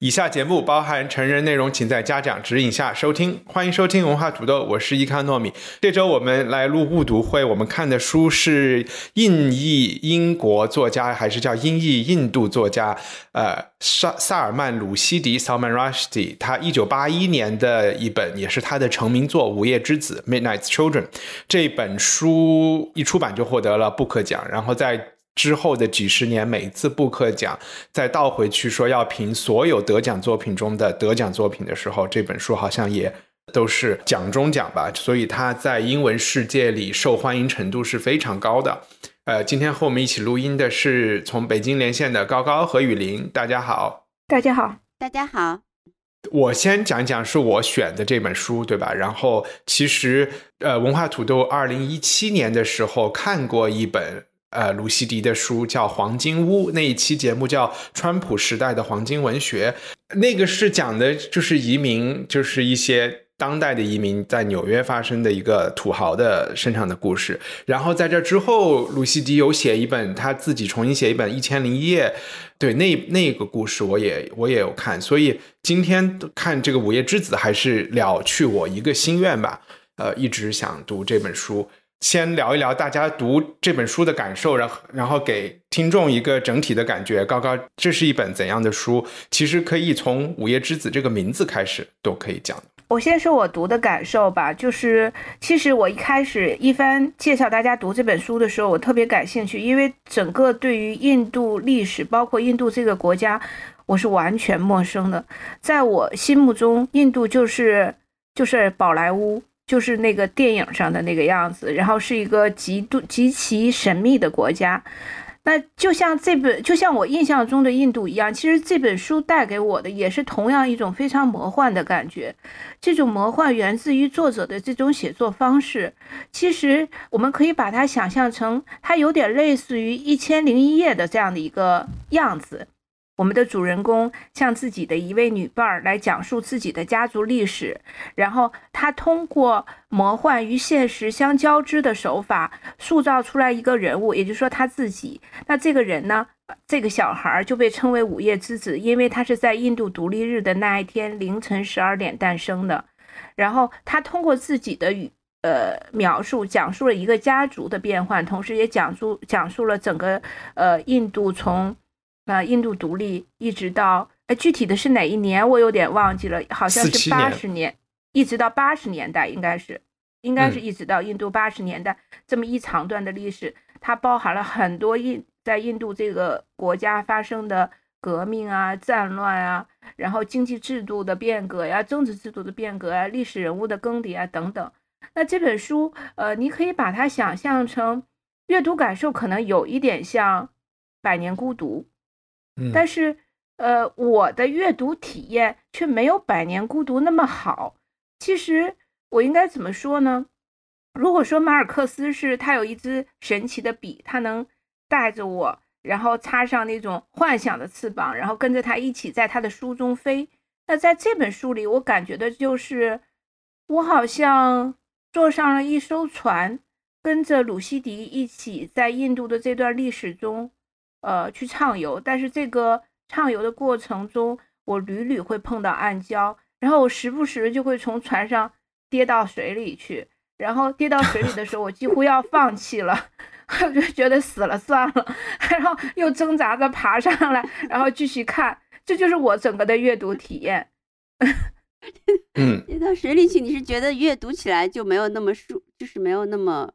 以下节目包含成人内容，请在家长指引下收听。欢迎收听文化土豆，我是伊康糯米。这周我们来录误读会，我们看的书是印裔英国作家，还是叫英裔印度作家？呃，萨萨尔曼·鲁西迪 （Salman Rushdie），他一九八一年的一本，也是他的成名作《午夜之子》（Midnight's Children）。这本书一出版就获得了布克奖，然后在之后的几十年，每次布克奖再倒回去说要评所有得奖作品中的得奖作品的时候，这本书好像也都是奖中奖吧。所以它在英文世界里受欢迎程度是非常高的。呃，今天和我们一起录音的是从北京连线的高高和雨林，大家好。大家好，大家好。我先讲讲是我选的这本书，对吧？然后其实呃，文化土豆二零一七年的时候看过一本。呃，卢西迪的书叫《黄金屋》，那一期节目叫《川普时代的黄金文学》，那个是讲的就是移民，就是一些当代的移民在纽约发生的一个土豪的身上的故事。然后在这之后，卢西迪有写一本他自己重新写一本《一千零一夜》，对，那那个故事我也我也有看。所以今天看这个《午夜之子》还是了去我一个心愿吧。呃，一直想读这本书。先聊一聊大家读这本书的感受，然后然后给听众一个整体的感觉。高高，这是一本怎样的书？其实可以从《午夜之子》这个名字开始都可以讲。我先说我读的感受吧，就是其实我一开始一番介绍大家读这本书的时候，我特别感兴趣，因为整个对于印度历史，包括印度这个国家，我是完全陌生的。在我心目中，印度就是就是宝莱坞。就是那个电影上的那个样子，然后是一个极度极其神秘的国家。那就像这本，就像我印象中的印度一样，其实这本书带给我的也是同样一种非常魔幻的感觉。这种魔幻源自于作者的这种写作方式。其实我们可以把它想象成，它有点类似于《一千零一夜》的这样的一个样子。我们的主人公向自己的一位女伴儿来讲述自己的家族历史，然后他通过魔幻与现实相交织的手法，塑造出来一个人物，也就是说他自己。那这个人呢，这个小孩就被称为午夜之子，因为他是在印度独立日的那一天凌晨十二点诞生的。然后他通过自己的语呃描述，讲述了一个家族的变换，同时也讲述讲述了整个呃印度从。呃，印度独立一直到哎，具体的是哪一年我有点忘记了，好像是八十年，一直到八十年代，应该是，应该是一直到印度八十年代这么一长段的历史，它包含了很多印在印度这个国家发生的革命啊、战乱啊，然后经济制度的变革呀、政治制度的变革啊、历史人物的更迭啊等等。那这本书，呃，你可以把它想象成阅读感受，可能有一点像《百年孤独》。但是，呃，我的阅读体验却没有《百年孤独》那么好。其实我应该怎么说呢？如果说马尔克斯是他有一支神奇的笔，他能带着我，然后插上那种幻想的翅膀，然后跟着他一起在他的书中飞。那在这本书里，我感觉的就是我好像坐上了一艘船，跟着鲁西迪一起在印度的这段历史中。呃，去畅游，但是这个畅游的过程中，我屡屡会碰到暗礁，然后我时不时就会从船上跌到水里去，然后跌到水里的时候，我几乎要放弃了，我就觉得死了算了，然后又挣扎着爬上来，然后继续看，这就是我整个的阅读体验。嗯，跌到水里去，你是觉得阅读起来就没有那么舒，就是没有那么。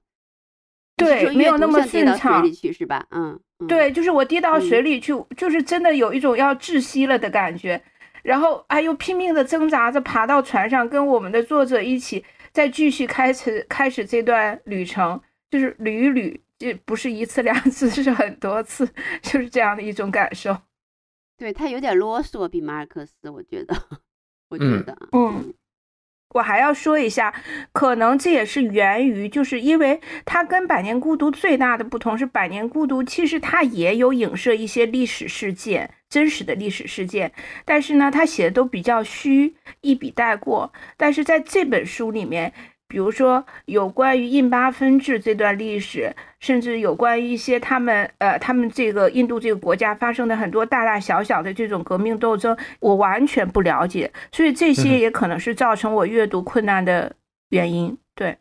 对，没有那么顺畅，水里去是吧？嗯，对，就是我跌到水里去，就是真的有一种要窒息了的感觉，然后哎又拼命的挣扎着爬到船上，跟我们的作者一起再继续开始开始这段旅程，就是屡屡，这不是一次两次，是很多次，就是这样的一种感受。对他有点啰嗦，比马尔克斯，我觉得，我觉得，嗯。我还要说一下，可能这也是源于，就是因为它跟《百年孤独》最大的不同是，《百年孤独》其实它也有影射一些历史事件，真实的历史事件，但是呢，他写的都比较虚，一笔带过。但是在这本书里面。比如说，有关于印巴分治这段历史，甚至有关于一些他们呃，他们这个印度这个国家发生的很多大大小小的这种革命斗争，我完全不了解，所以这些也可能是造成我阅读困难的原因。对，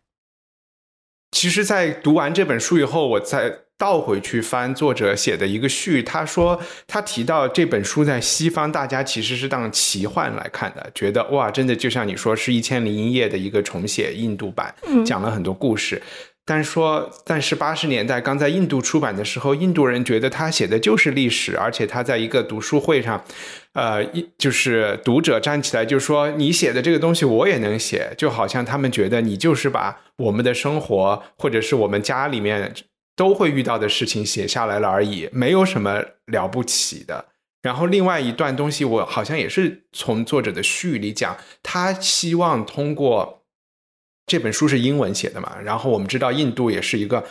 其实，在读完这本书以后，我在。倒回去翻作者写的一个序，他说他提到这本书在西方，大家其实是当奇幻来看的，觉得哇，真的就像你说是一千零一夜的一个重写印度版，讲了很多故事。但说，但是八十年代刚在印度出版的时候，印度人觉得他写的就是历史，而且他在一个读书会上，呃，一就是读者站起来就说你写的这个东西我也能写，就好像他们觉得你就是把我们的生活或者是我们家里面。都会遇到的事情写下来了而已，没有什么了不起的。然后另外一段东西，我好像也是从作者的序里讲，他希望通过这本书是英文写的嘛。然后我们知道印度也是一个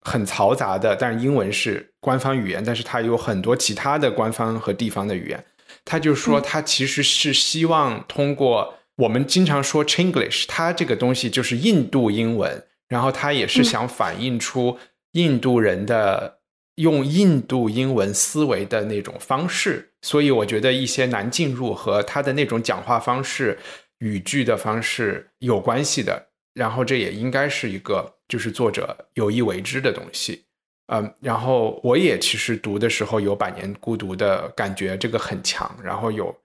很嘈杂的，但是英文是官方语言，但是它有很多其他的官方和地方的语言。他就说，他其实是希望通过我们经常说 Chinglish，他这个东西就是印度英文，然后他也是想反映出。印度人的用印度英文思维的那种方式，所以我觉得一些难进入和他的那种讲话方式、语句的方式有关系的。然后这也应该是一个就是作者有意为之的东西。嗯，然后我也其实读的时候有《百年孤独》的感觉，这个很强。然后有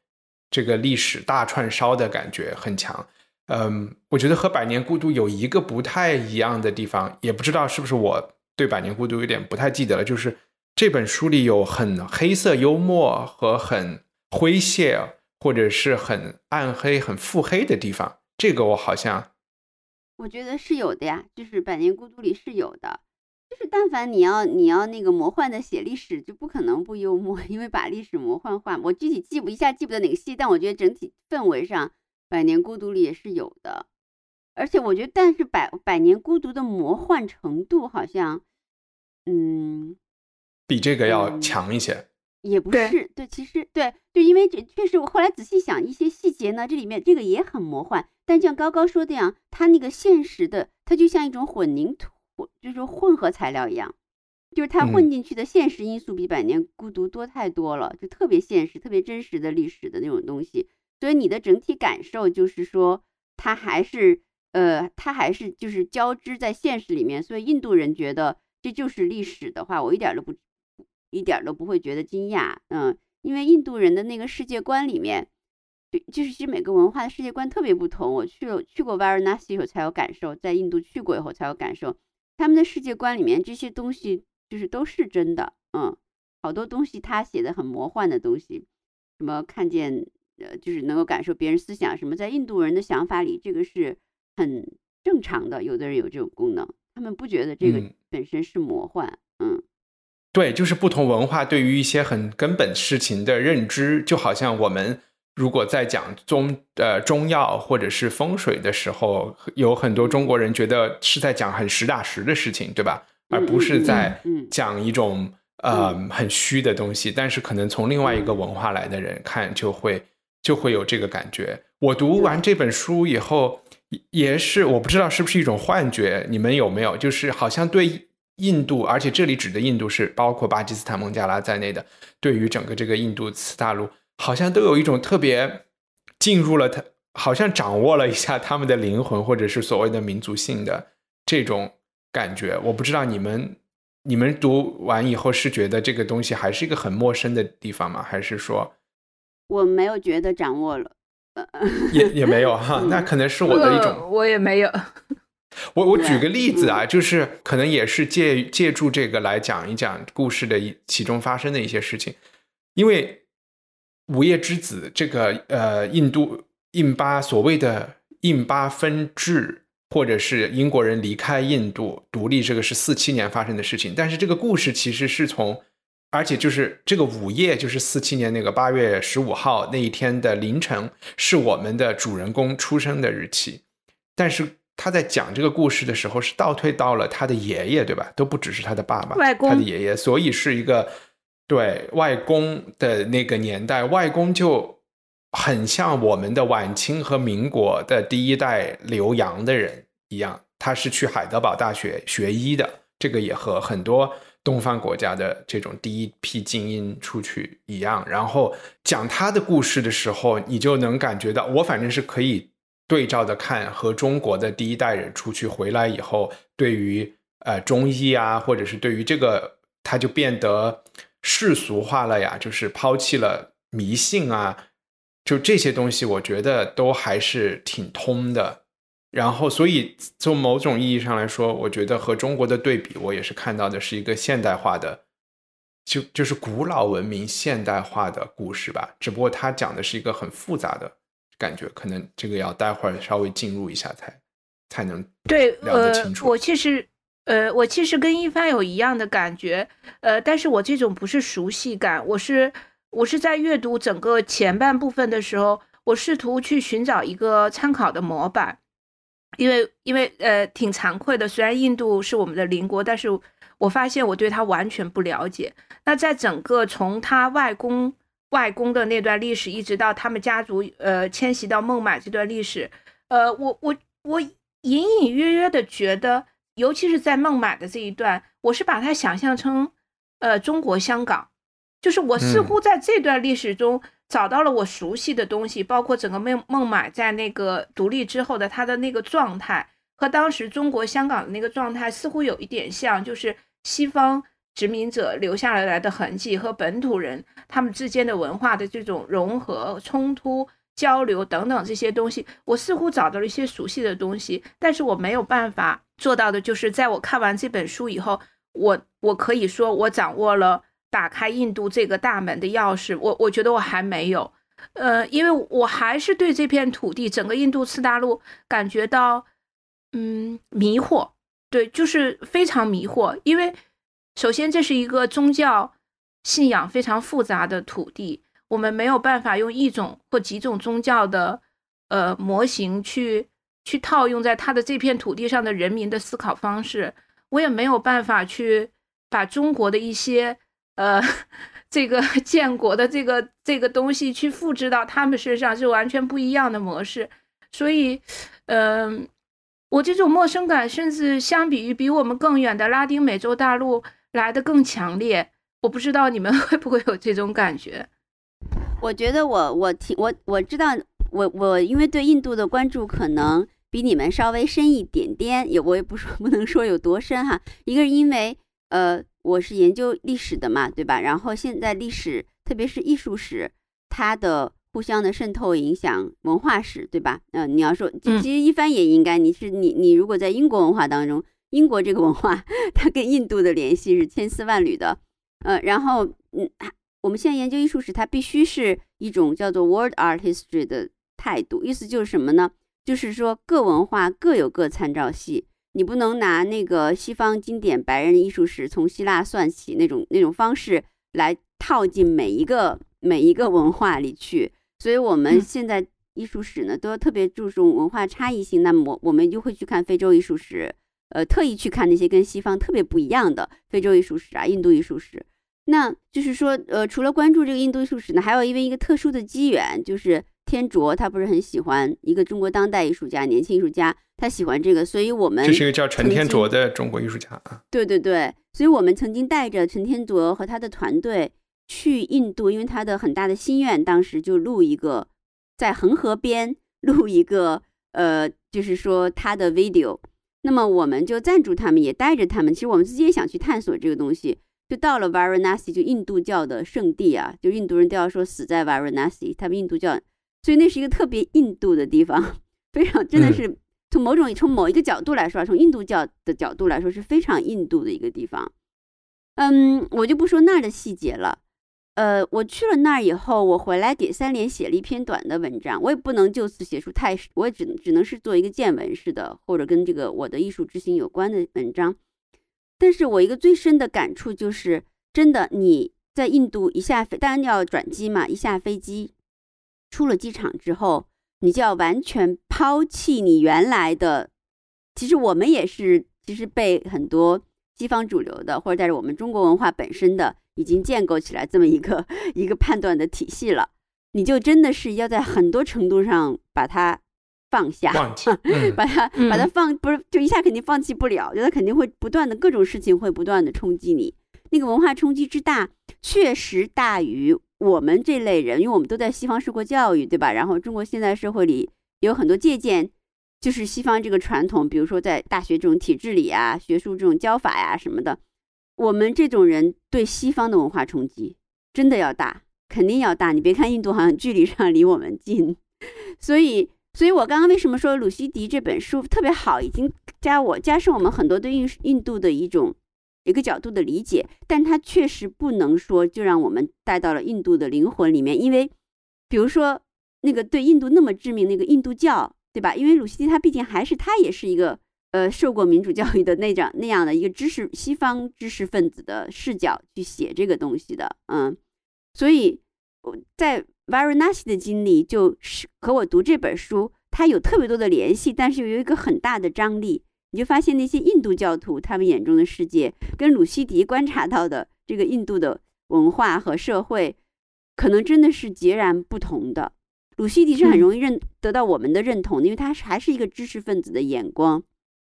这个历史大串烧的感觉很强。嗯，我觉得和《百年孤独》有一个不太一样的地方，也不知道是不是我。对《百年孤独》有点不太记得了，就是这本书里有很黑色幽默和很诙谐，或者是很暗黑、很腹黑的地方。这个我好像，我觉得是有的呀，就是《百年孤独》里是有的。就是但凡你要你要那个魔幻的写历史，就不可能不幽默，因为把历史魔幻化。我具体记不一下记不得哪个戏，但我觉得整体氛围上，《百年孤独》里也是有的。而且我觉得，但是百百年孤独的魔幻程度好像，嗯，比这个要强一些。也不是，对，其实对对，因为这确实，我后来仔细想一些细节呢，这里面这个也很魔幻。但像高高说的样，它那个现实的，它就像一种混凝土，就是混合材料一样，就是它混进去的现实因素比百年孤独多太多了，就特别现实、特别真实的历史的那种东西。所以你的整体感受就是说，它还是。呃，它还是就是交织在现实里面，所以印度人觉得这就是历史的话，我一点都不一点都不会觉得惊讶，嗯，因为印度人的那个世界观里面，对，就是其实每个文化的世界观特别不同。我去了去过 Varanasi 以后才有感受，在印度去过以后才有感受，他们的世界观里面这些东西就是都是真的，嗯，好多东西他写的很魔幻的东西，什么看见呃，就是能够感受别人思想，什么在印度人的想法里，这个是。很正常的，有的人有这种功能，他们不觉得这个本身是魔幻。嗯，对，就是不同文化对于一些很根本事情的认知，就好像我们如果在讲中呃中药或者是风水的时候，有很多中国人觉得是在讲很实打实的事情，对吧？而不是在讲一种呃很虚的东西。但是可能从另外一个文化来的人看，就会就会有这个感觉。我读完这本书以后。也是，我不知道是不是一种幻觉，你们有没有？就是好像对印度，而且这里指的印度是包括巴基斯坦、孟加拉在内的，对于整个这个印度次大陆，好像都有一种特别进入了他，好像掌握了一下他们的灵魂，或者是所谓的民族性的这种感觉。我不知道你们你们读完以后是觉得这个东西还是一个很陌生的地方吗？还是说我没有觉得掌握了？也也没有哈，那可能是我的一种，我也没有。我我举个例子啊，就是可能也是借借助这个来讲一讲故事的一其中发生的一些事情。因为《午夜之子》这个呃，印度印巴所谓的印巴分治，或者是英国人离开印度独立，这个是四七年发生的事情。但是这个故事其实是从而且就是这个午夜，就是四七年那个八月十五号那一天的凌晨，是我们的主人公出生的日期。但是他在讲这个故事的时候，是倒退到了他的爷爷，对吧？都不只是他的爸爸，外公，他的爷爷，所以是一个对外公的那个年代，外公就很像我们的晚清和民国的第一代留洋的人一样，他是去海德堡大学学医的，这个也和很多。东方国家的这种第一批精英出去一样，然后讲他的故事的时候，你就能感觉到，我反正是可以对照的看和中国的第一代人出去回来以后，对于呃中医啊，或者是对于这个，他就变得世俗化了呀，就是抛弃了迷信啊，就这些东西，我觉得都还是挺通的。然后，所以从某种意义上来说，我觉得和中国的对比，我也是看到的是一个现代化的，就就是古老文明现代化的故事吧。只不过它讲的是一个很复杂的感觉，可能这个要待会儿稍微进入一下才才能对聊得清楚。我其实呃，我其实跟一帆有一样的感觉，呃，但是我这种不是熟悉感，我是我是在阅读整个前半部分的时候，我试图去寻找一个参考的模板。因为，因为，呃，挺惭愧的。虽然印度是我们的邻国，但是我发现我对他完全不了解。那在整个从他外公外公的那段历史，一直到他们家族呃迁徙到孟买这段历史，呃，我我我隐隐约约的觉得，尤其是在孟买的这一段，我是把它想象成呃中国香港，就是我似乎在这段历史中。找到了我熟悉的东西，包括整个孟孟买在那个独立之后的他的那个状态，和当时中国香港的那个状态似乎有一点像，就是西方殖民者留下来的痕迹和本土人他们之间的文化的这种融合、冲突、交流等等这些东西，我似乎找到了一些熟悉的东西，但是我没有办法做到的就是，在我看完这本书以后，我我可以说我掌握了。打开印度这个大门的钥匙，我我觉得我还没有，呃，因为我还是对这片土地，整个印度次大陆感觉到，嗯，迷惑，对，就是非常迷惑。因为首先这是一个宗教信仰非常复杂的土地，我们没有办法用一种或几种宗教的呃模型去去套用在它的这片土地上的人民的思考方式，我也没有办法去把中国的一些。呃，这个 建国的这个这个东西去复制到他们身上是完全不一样的模式，所以，嗯，我这种陌生感甚至相比于比我们更远的拉丁美洲大陆来的更强烈。我不知道你们 会不会有这种感觉？我觉得我我听我我知道我我因为对印度的关注可能比你们稍微深一点点，也我也不说不能说有多深哈。一个是因为呃。我是研究历史的嘛，对吧？然后现在历史，特别是艺术史，它的互相的渗透影响文化史，对吧？嗯，你要说，其实一帆也应该，你是你你如果在英国文化当中，英国这个文化，它跟印度的联系是千丝万缕的。呃，然后嗯，我们现在研究艺术史，它必须是一种叫做 world art history 的态度，意思就是什么呢？就是说各文化各有各参照系。你不能拿那个西方经典白人艺术史从希腊算起那种那种方式来套进每一个每一个文化里去，所以我们现在艺术史呢都要特别注重文化差异性。那么我我们就会去看非洲艺术史，呃，特意去看那些跟西方特别不一样的非洲艺术史啊、印度艺术史。那就是说，呃，除了关注这个印度艺术史呢，还有因为一个特殊的机缘，就是。天卓他不是很喜欢一个中国当代艺术家，年轻艺术家，他喜欢这个，所以我们这是一个叫陈天卓的中国艺术家啊。对对对，所以我们曾经带着陈天卓和他的团队去印度，因为他的很大的心愿，当时就录一个在恒河边录一个，呃，就是说他的 video。那么我们就赞助他们，也带着他们。其实我们自己也想去探索这个东西，就到了 Varanasi，就印度教的圣地啊，就印度人都要说死在 Varanasi，他们印度教。所以那是一个特别印度的地方，非常真的是从某种从某一个角度来说，从印度教的角度来说是非常印度的一个地方。嗯，我就不说那儿的细节了。呃，我去了那儿以后，我回来给三联写了一篇短的文章，我也不能就此写出太，我也只只能是做一个见闻式的，或者跟这个我的艺术之行有关的文章。但是我一个最深的感触就是，真的你在印度一下飞，当然要转机嘛，一下飞机，出了机场之后，你就要完全抛弃你原来的。其实我们也是，其实被很多西方主流的，或者带着我们中国文化本身的，已经建构起来这么一个 一个判断的体系了。你就真的是要在很多程度上把它放下，把它把它放，不是就一下肯定放弃不了，觉得肯定会不断的各种事情会不断的冲击你。那个文化冲击之大，确实大于我们这类人，因为我们都在西方受过教育，对吧？然后中国现在社会里有很多借鉴，就是西方这个传统，比如说在大学这种体制里啊，学术这种教法呀什么的，我们这种人对西方的文化冲击真的要大，肯定要大。你别看印度好像距离上离我们近，所以，所以我刚刚为什么说鲁西迪这本书特别好，已经加我加深我们很多对印印度的一种。一个角度的理解，但它确实不能说就让我们带到了印度的灵魂里面，因为，比如说那个对印度那么致命那个印度教，对吧？因为鲁西迪他毕竟还是他也是一个呃受过民主教育的那种那样的一个知识西方知识分子的视角去写这个东西的，嗯，所以我在 Varanasi 的经历就是和我读这本书，它有特别多的联系，但是又有一个很大的张力。你就发现那些印度教徒他们眼中的世界，跟鲁西迪观察到的这个印度的文化和社会，可能真的是截然不同的。鲁西迪是很容易认得到我们的认同的，因为他还是一个知识分子的眼光，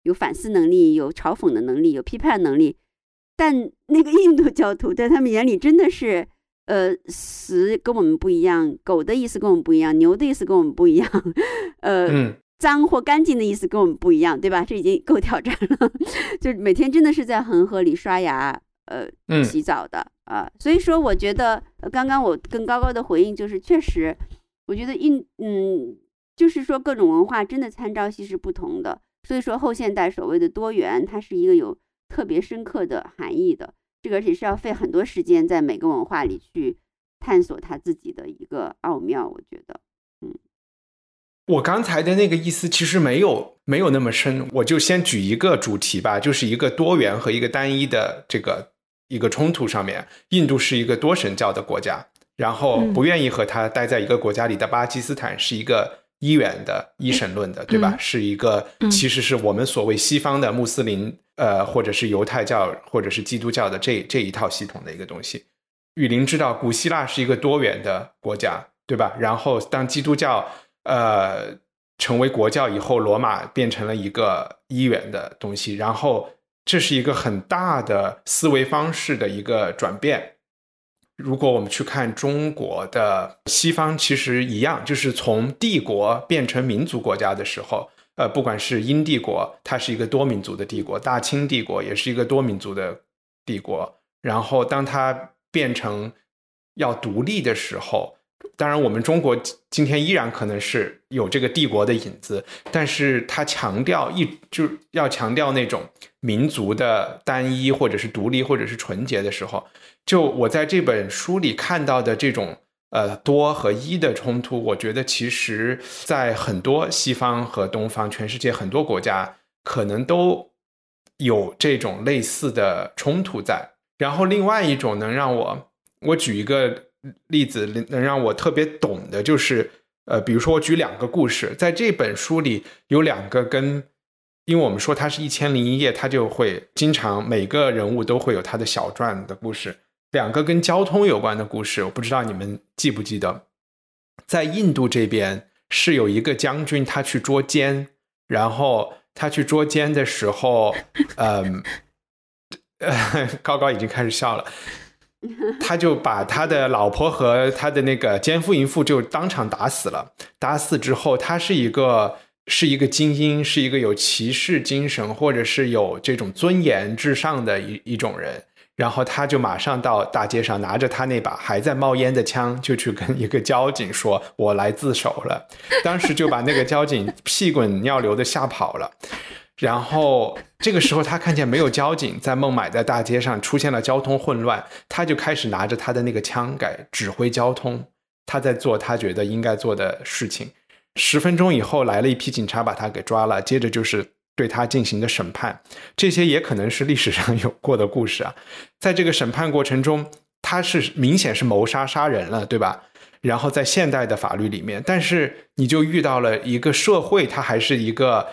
有反思能力，有嘲讽的能力，有批判能力。但那个印度教徒在他们眼里真的是，呃，死跟我们不一样，狗的意思跟我们不一样，牛的意思跟我们不一样，呃。脏或干净的意思跟我们不一样，对吧？这已经够挑战了，就每天真的是在恒河里刷牙、呃洗澡的啊。所以说，我觉得刚刚我跟高高的回应就是，确实，我觉得印嗯，就是说各种文化真的参照系是不同的。所以说后现代所谓的多元，它是一个有特别深刻的含义的。这个而且是要费很多时间在每个文化里去探索它自己的一个奥妙，我觉得。我刚才的那个意思其实没有没有那么深，我就先举一个主题吧，就是一个多元和一个单一的这个一个冲突上面。印度是一个多神教的国家，然后不愿意和他待在一个国家里的巴基斯坦是一个一元的一神论的，对吧？是一个其实是我们所谓西方的穆斯林呃，或者是犹太教或者是基督教的这这一套系统的一个东西。雨林知道，古希腊是一个多元的国家，对吧？然后当基督教。呃，成为国教以后，罗马变成了一个一元的东西，然后这是一个很大的思维方式的一个转变。如果我们去看中国的西方，其实一样，就是从帝国变成民族国家的时候，呃，不管是英帝国，它是一个多民族的帝国；大清帝国也是一个多民族的帝国。然后当它变成要独立的时候。当然，我们中国今天依然可能是有这个帝国的影子，但是他强调一就要强调那种民族的单一，或者是独立，或者是纯洁的时候，就我在这本书里看到的这种呃多和一的冲突，我觉得其实在很多西方和东方，全世界很多国家可能都有这种类似的冲突在。然后另外一种能让我我举一个。例子能让我特别懂的，就是呃，比如说我举两个故事，在这本书里有两个跟，因为我们说它是一千零一夜，它就会经常每个人物都会有他的小传的故事，两个跟交通有关的故事，我不知道你们记不记得，在印度这边是有一个将军，他去捉奸，然后他去捉奸的时候，嗯，高高已经开始笑了。他就把他的老婆和他的那个奸夫淫妇就当场打死了。打死之后，他是一个是一个精英，是一个有骑士精神或者是有这种尊严至上的一一种人。然后他就马上到大街上，拿着他那把还在冒烟的枪，就去跟一个交警说：“我来自首了。”当时就把那个交警屁滚尿流的吓跑了。然后这个时候，他看见没有交警在孟买的大街上出现了交通混乱，他就开始拿着他的那个枪改指挥交通，他在做他觉得应该做的事情。十分钟以后，来了一批警察把他给抓了，接着就是对他进行的审判。这些也可能是历史上 有过的故事啊。在这个审判过程中，他是明显是谋杀杀人了，对吧？然后在现代的法律里面，但是你就遇到了一个社会，它还是一个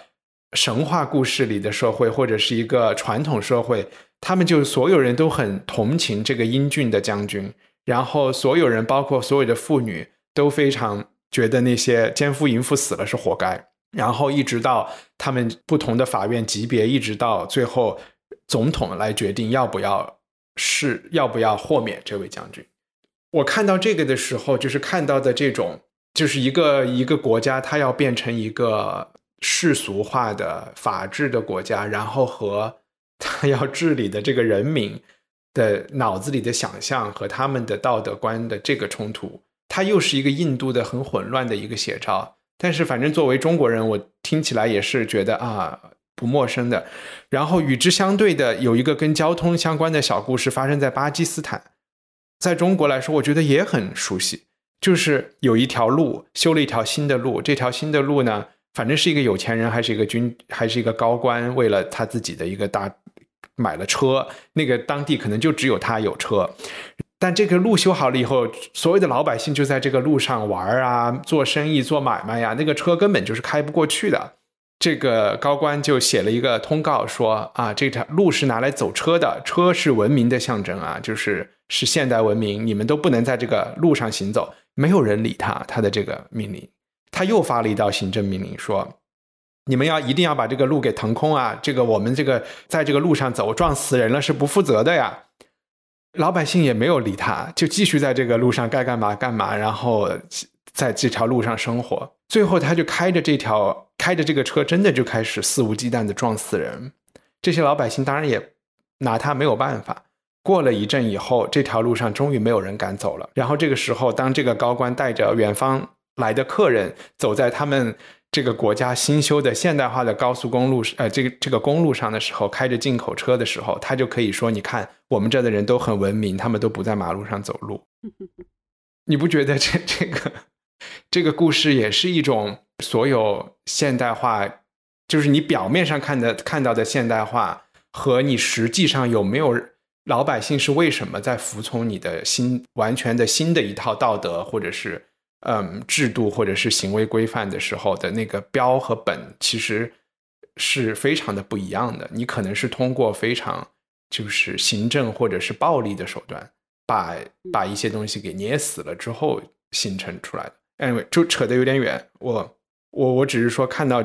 神话故事里的社会，或者是一个传统社会，他们就所有人都很同情这个英俊的将军，然后所有人，包括所有的妇女，都非常觉得那些奸夫淫妇死了是活该。然后一直到他们不同的法院级别，一直到最后总统来决定要不要是要不要豁免这位将军。我看到这个的时候，就是看到的这种，就是一个一个国家，它要变成一个世俗化的法治的国家，然后和 他要治理的这个人民的脑子里的想象和他们的道德观的这个冲突，它又是一个印度的很混乱的一个写照。但是，反正作为中国人，我听起来也是觉得啊不陌生的。然后与之相对的，有一个跟交通相关的小故事，发生在巴基斯坦。在中国来说，我觉得也很熟悉，就是有一条路修了一条新的路。这条新的路呢，反正是一个有钱人，还是一个军，还是一个高官，为了他自己的一个大买了车。那个当地可能就只有他有车，但这个路修好了以后，所有的老百姓就在这个路上玩啊，做生意、做买卖呀。那个车根本就是开不过去的。这个高官就写了一个通告说啊，这条路是拿来走车的，车是文明的象征啊，就是是现代文明，你们都不能在这个路上行走。没有人理他，他的这个命令，他又发了一道行政命令说，你们要一定要把这个路给腾空啊，这个我们这个在这个路上走撞死人了是不负责的呀。老百姓也没有理他，就继续在这个路上该干嘛干嘛，然后在这条路上生活。最后，他就开着这条开着这个车，真的就开始肆无忌惮的撞死人。这些老百姓当然也拿他没有办法。过了一阵以后，这条路上终于没有人敢走了。然后这个时候，当这个高官带着远方来的客人走在他们这个国家新修的现代化的高速公路，呃，这个这个公路上的时候，开着进口车的时候，他就可以说：“你看，我们这的人都很文明，他们都不在马路上走路。”你不觉得这这个？这个故事也是一种所有现代化，就是你表面上看的看到的现代化，和你实际上有没有老百姓是为什么在服从你的新完全的新的一套道德，或者是嗯制度，或者是行为规范的时候的那个标和本，其实是非常的不一样的。你可能是通过非常就是行政或者是暴力的手段，把把一些东西给捏死了之后形成出来的。Anyway，就扯得有点远。我我我只是说看到，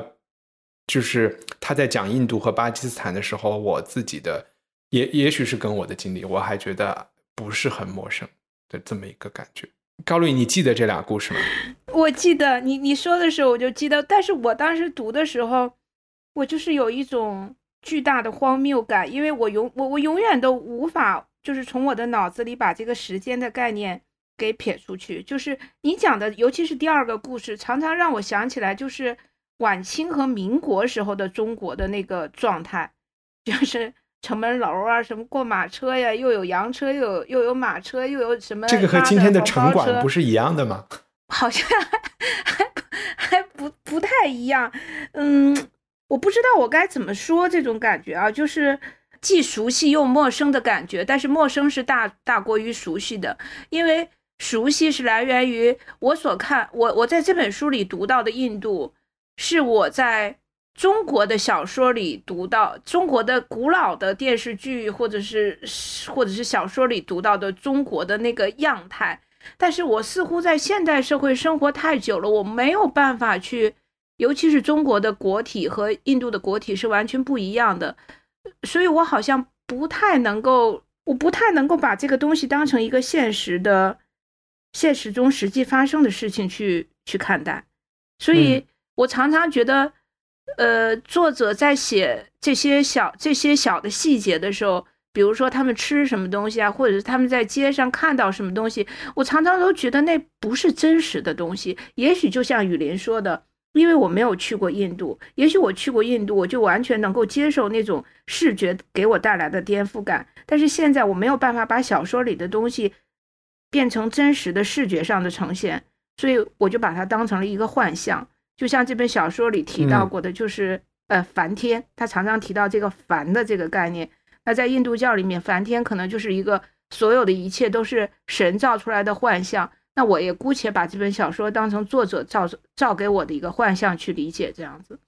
就是他在讲印度和巴基斯坦的时候，我自己的也也许是跟我的经历，我还觉得不是很陌生的这么一个感觉。高露，你记得这俩故事吗？我记得，你你说的时候我就记得，但是我当时读的时候，我就是有一种巨大的荒谬感，因为我永我我永远都无法就是从我的脑子里把这个时间的概念。给撇出去，就是你讲的，尤其是第二个故事，常常让我想起来，就是晚清和民国时候的中国的那个状态，就是城门楼啊，什么过马车呀，又有洋车，又有又有马车，又有什么？这个和今天的城管不是一样的吗？好像还还不不太一样。嗯，我不知道我该怎么说这种感觉啊，就是既熟悉又陌生的感觉，但是陌生是大大过于熟悉的，因为。熟悉是来源于我所看我我在这本书里读到的印度，是我在中国的小说里读到中国的古老的电视剧或者是或者是小说里读到的中国的那个样态，但是我似乎在现代社会生活太久了，我没有办法去，尤其是中国的国体和印度的国体是完全不一样的，所以我好像不太能够，我不太能够把这个东西当成一个现实的。现实中实际发生的事情去去看待，所以我常常觉得，呃，作者在写这些小这些小的细节的时候，比如说他们吃什么东西啊，或者是他们在街上看到什么东西，我常常都觉得那不是真实的东西。也许就像雨林说的，因为我没有去过印度，也许我去过印度，我就完全能够接受那种视觉给我带来的颠覆感。但是现在我没有办法把小说里的东西。变成真实的视觉上的呈现，所以我就把它当成了一个幻象。就像这本小说里提到过的，就是呃梵天，他常常提到这个梵的这个概念。那在印度教里面，梵天可能就是一个所有的一切都是神造出来的幻象。那我也姑且把这本小说当成作者造造给我的一个幻象去理解，这样子。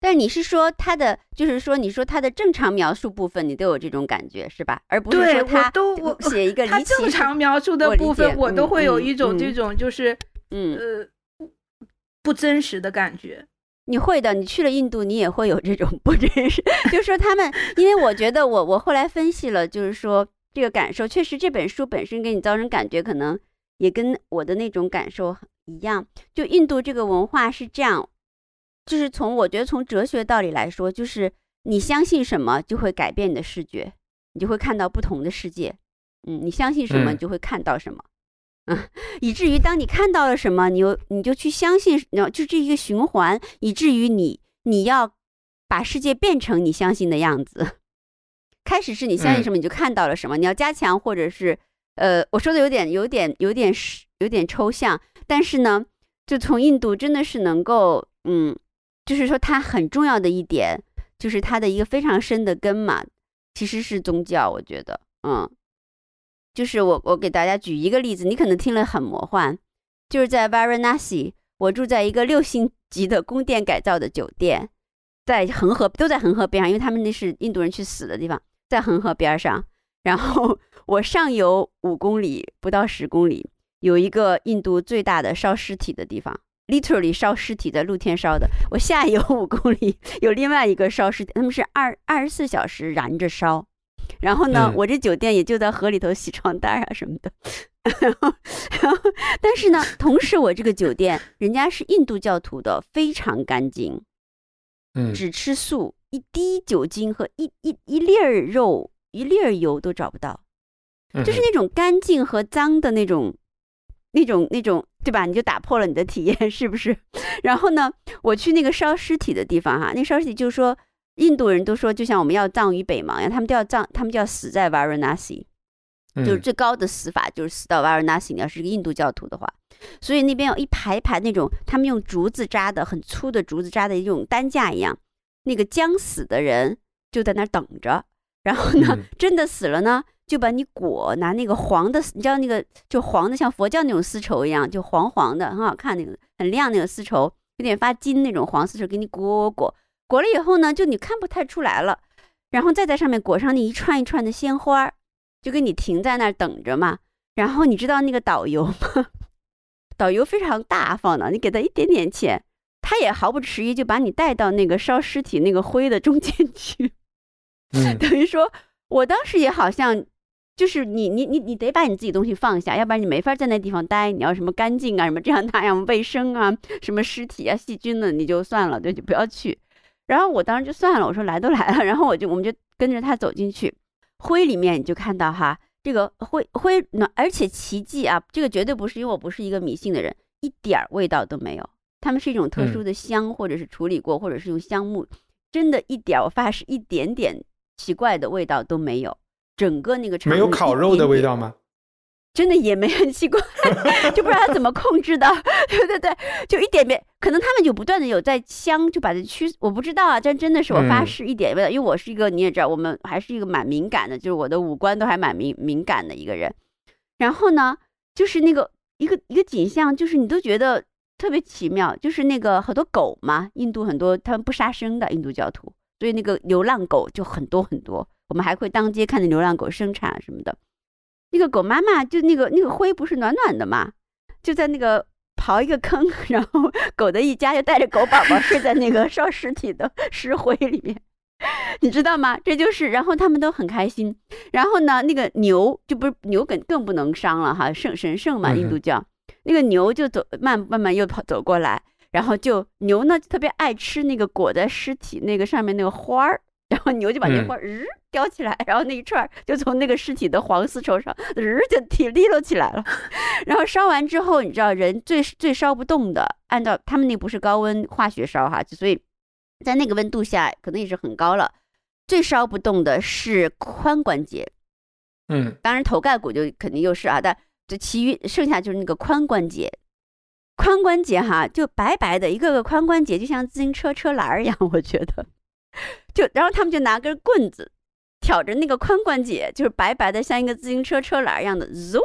但你是说他的，就是说你说他的正常描述部分，你都有这种感觉是吧？而不是说他都我写一个他正常描述 的部分，我都会有一种这种就是嗯呃不真实的感觉。你会的，你去了印度，你也会有这种不真实。就是说他们，因为我觉得我我后来分析了，就是说这个感受确实这本书本身给你造成感觉，可能也跟我的那种感受一样。就印度这个文化是这样。就是从我觉得从哲学道理来说，就是你相信什么就会改变你的视觉，你就会看到不同的世界。嗯，你相信什么你就会看到什么，嗯，以至于当你看到了什么，你又你就去相信，然后就这一个循环，以至于你你要把世界变成你相信的样子。开始是你相信什么你就看到了什么，你要加强或者是呃，我说的有点有点有点是有点抽象，但是呢，就从印度真的是能够嗯。就是说，它很重要的一点，就是它的一个非常深的根嘛，其实是宗教。我觉得，嗯，就是我我给大家举一个例子，你可能听了很魔幻，就是在 Varanasi，我住在一个六星级的宫殿改造的酒店，在恒河都在恒河边上，因为他们那是印度人去死的地方，在恒河边上。然后我上游五公里不到十公里，有一个印度最大的烧尸体的地方。literally 烧尸体在露天烧的，我下游五公里有另外一个烧尸体，他们是二二十四小时燃着烧，然后呢，我这酒店也就在河里头洗床单啊什么的，然后然后但是呢，同时我这个酒店人家是印度教徒的，非常干净，嗯，只吃素，一滴酒精和一一一粒儿肉一粒儿油都找不到，就是那种干净和脏的那种。那种那种对吧？你就打破了你的体验，是不是？然后呢，我去那个烧尸体的地方哈，那烧尸体就是说，印度人都说，就像我们要葬于北邙一样，他们都要葬，他们就要死在 Varanasi，就是最高的死法就是死到 Varanasi。你要是一个印度教徒的话，所以那边有一排排那种他们用竹子扎的很粗的竹子扎的一种担架一样，那个将死的人就在那儿等着，然后呢，真的死了呢。就把你裹拿那个黄的，你知道那个就黄的，像佛教那种丝绸一样，就黄黄的，很好看那个，很亮那个丝绸，有点发金那种黄丝绸，给你裹裹裹，裹了以后呢，就你看不太出来了，然后再在上面裹上那一串一串的鲜花，就给你停在那儿等着嘛。然后你知道那个导游吗？导游非常大方的，你给他一点点钱，他也毫不迟疑就把你带到那个烧尸体那个灰的中间去，等于说我当时也好像。就是你你你你得把你自己东西放下，要不然你没法在那地方待。你要什么干净啊，什么这样那样卫生啊，什么尸体啊、细菌的，你就算了，对，就不要去。然后我当时就算了，我说来都来了，然后我就我们就跟着他走进去。灰里面你就看到哈，这个灰灰暖，而且奇迹啊，这个绝对不是，因为我不是一个迷信的人，一点味道都没有。他们是一种特殊的香，或者是处理过，或者是用香木，真的一点我发誓一点点奇怪的味道都没有。整个那个没有烤肉的味道吗？真的也没很奇怪，就不知道他怎么控制的。对对对，就一点点，可能他们就不断的有在香，就把这驱。我不知道啊，但真的是我发誓一点因为我是一个你也知道，我们还是一个蛮敏感的，就是我的五官都还蛮敏敏感的一个人。然后呢，就是那个一个一个景象，就是你都觉得特别奇妙，就是那个很多狗嘛，印度很多他们不杀生的印度教徒，所以那个流浪狗就很多很多。我们还会当街看见流浪狗生产什么的，那个狗妈妈就那个那个灰不是暖暖的嘛，就在那个刨一个坑，然后狗的一家就带着狗宝宝睡在那个烧尸体的尸灰里面，你知道吗？这就是，然后他们都很开心。然后呢，那个牛就不是牛更更不能伤了哈，圣神圣嘛，印度教那个牛就走慢慢慢又跑走过来，然后就牛呢特别爱吃那个裹在尸体那个上面那个花儿。然后牛就把那花日叼起来，然后那一串就从那个尸体的黄丝绸上日就提立了起来了。然后烧完之后，你知道人最最烧不动的，按照他们那不是高温化学烧哈，所以在那个温度下可能也是很高了。最烧不动的是髋关节，嗯，当然头盖骨就肯定又是啊，但这其余剩下就是那个髋关节，髋关节哈就白白的一个个髋关节，就像自行车车篮儿一样，我觉得。就然后他们就拿根棍子，挑着那个髋关节，就是白白的，像一个自行车车篮一样的，嗖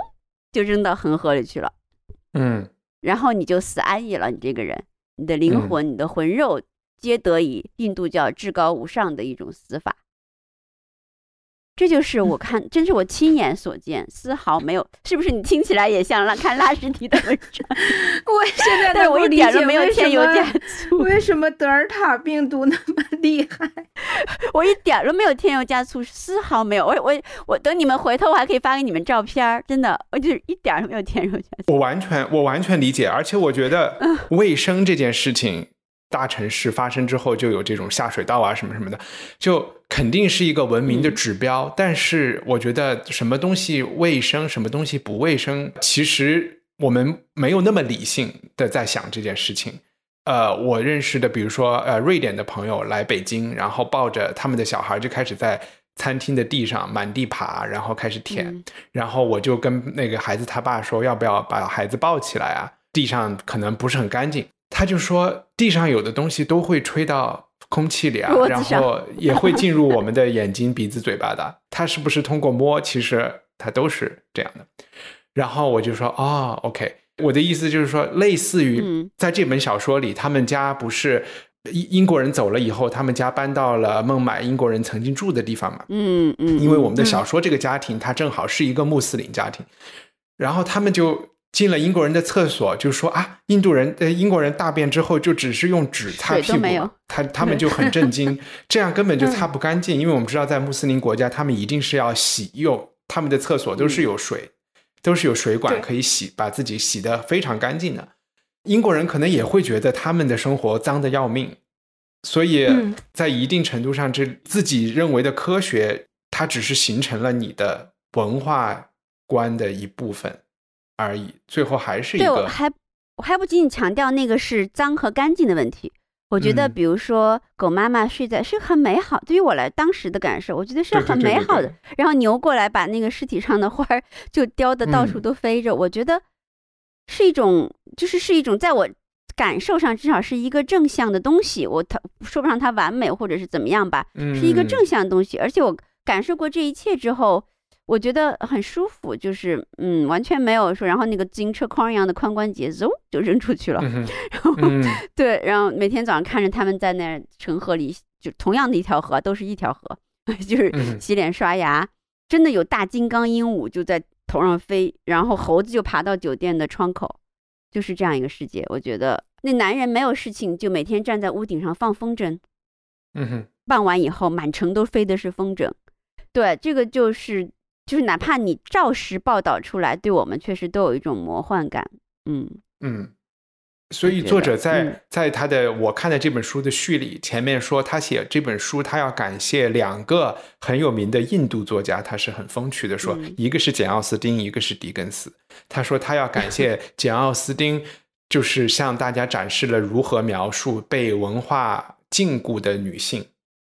就扔到恒河里去了。嗯然后你就死安逸了，你这个人，你的灵魂、你的魂肉皆得以印度教至高无上的一种死法。这就是我看，真是我亲眼所见，丝毫没有，是不是？你听起来也像拉看拉什蒂的文章，我现在但我一点都没有为什添油加么醋，为什么德尔塔病毒那么 厉害？我一点儿都没有添油加醋，丝毫没有。我我我等你们回头，我还可以发给你们照片儿，真的，我就是一点儿都没有添油加醋。我完全我完全理解，而且我觉得嗯卫生这件事情，大城市发生之后就有这种下水道啊什么什么的，就肯定是一个文明的嗯指标。但是我觉得什么东西卫生，什么东西不卫生，其实我们没有那么理性的在想这件事情。呃，我认识的，比如说呃，瑞典的朋友来北京，然后抱着他们的小孩就开始在餐厅的地上满地爬，然后开始舔。嗯然后我就跟那个孩子他爸说，要不要把孩子抱起来啊？地上可能不是很干净。他就说，地上有的东西都会吹到空气里啊 然后也会进入我们的眼睛、鼻子、嘴巴的。他是不是通过摸？其实它都是这样的。然后我就说，哦，OK，我的意思就是说，类似于嗯在这本小说里，他们家不是英英国人走了以后，他们家搬到了孟买英国人曾经住的地方嘛？嗯嗯，因为我们的嗯小说这个家庭，它正好是一个穆斯林家庭，然后他们就进了英国人的厕所，就说啊，印度人呃英国人大便之后就只是用纸擦屁股他他们就很震惊，这样根本就擦不干净，因为我们知道在穆斯林国家，他们一定是要洗用他们的厕所都是有水，都是有水管可以洗，把自己洗得非常干净的。英国人可能也会觉得他们的生活脏的要命，所以嗯。在一定程度上，这自己认为的科学，它只是形成了你的文化观的一部分而已，最后还是一个对，我还我还不仅仅强调那个是脏和干净的问题。我觉得，嗯比如说狗妈妈睡在是很美好，对于我来当时的感受，我觉得是很美好的。然后牛过来把那个尸体上的花儿就叼的到处嗯都飞着，我觉得是一种，就是是一种在我感受上至少是一个正向的东西。我它说不上它完美或者是怎么样吧，是一个嗯正向的东西。而且我感受过这一切之后，我觉得很舒服，就是嗯，完全没有说，然后那个自行车筐一样的髋关节嗖就扔出去了。嗯 然后、嗯对，然后每天早上看着他们在那儿城河里，就同样的一条河，都是一条河，就是嗯洗脸刷牙，真的有大金刚鹦鹉就在头上飞，然后猴子就爬到酒店的窗口，就是这样一个世界。我觉得那男人没有事情，就每天站在屋顶上放风筝，嗯哼傍晚以后满城都飞的是风筝。对，这个就是就是哪怕你照实报道出来，对我们确实都有一种魔幻感。嗯嗯。所以作者在、嗯在他的我看的这本书的序里，前面说他写这本书，他要感谢两个很有名的印度作家，他是很风趣的说，嗯一个是简奥斯汀，一个是狄更斯。他说他要感谢 简奥斯汀，就是向大家展示了如何描述被文化禁锢的女性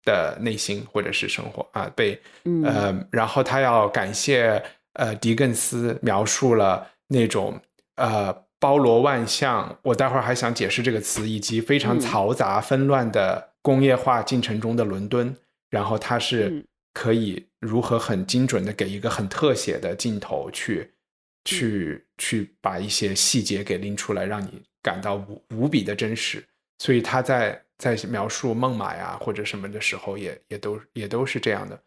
的内心或者是生活啊，被嗯。呃，然后他要感谢呃狄更斯描述了那种呃包罗万象，我待会儿还想解释这个词，以及非常嗯。嘈杂纷乱的工业化进程中的伦敦，然后他是嗯。可以如何很精准的给一个很特写的镜头去去去把一些细节给拎出来，让你感到无无比的真实。所以他在在描述孟买啊或者什么的时候也，也都也都是这样的。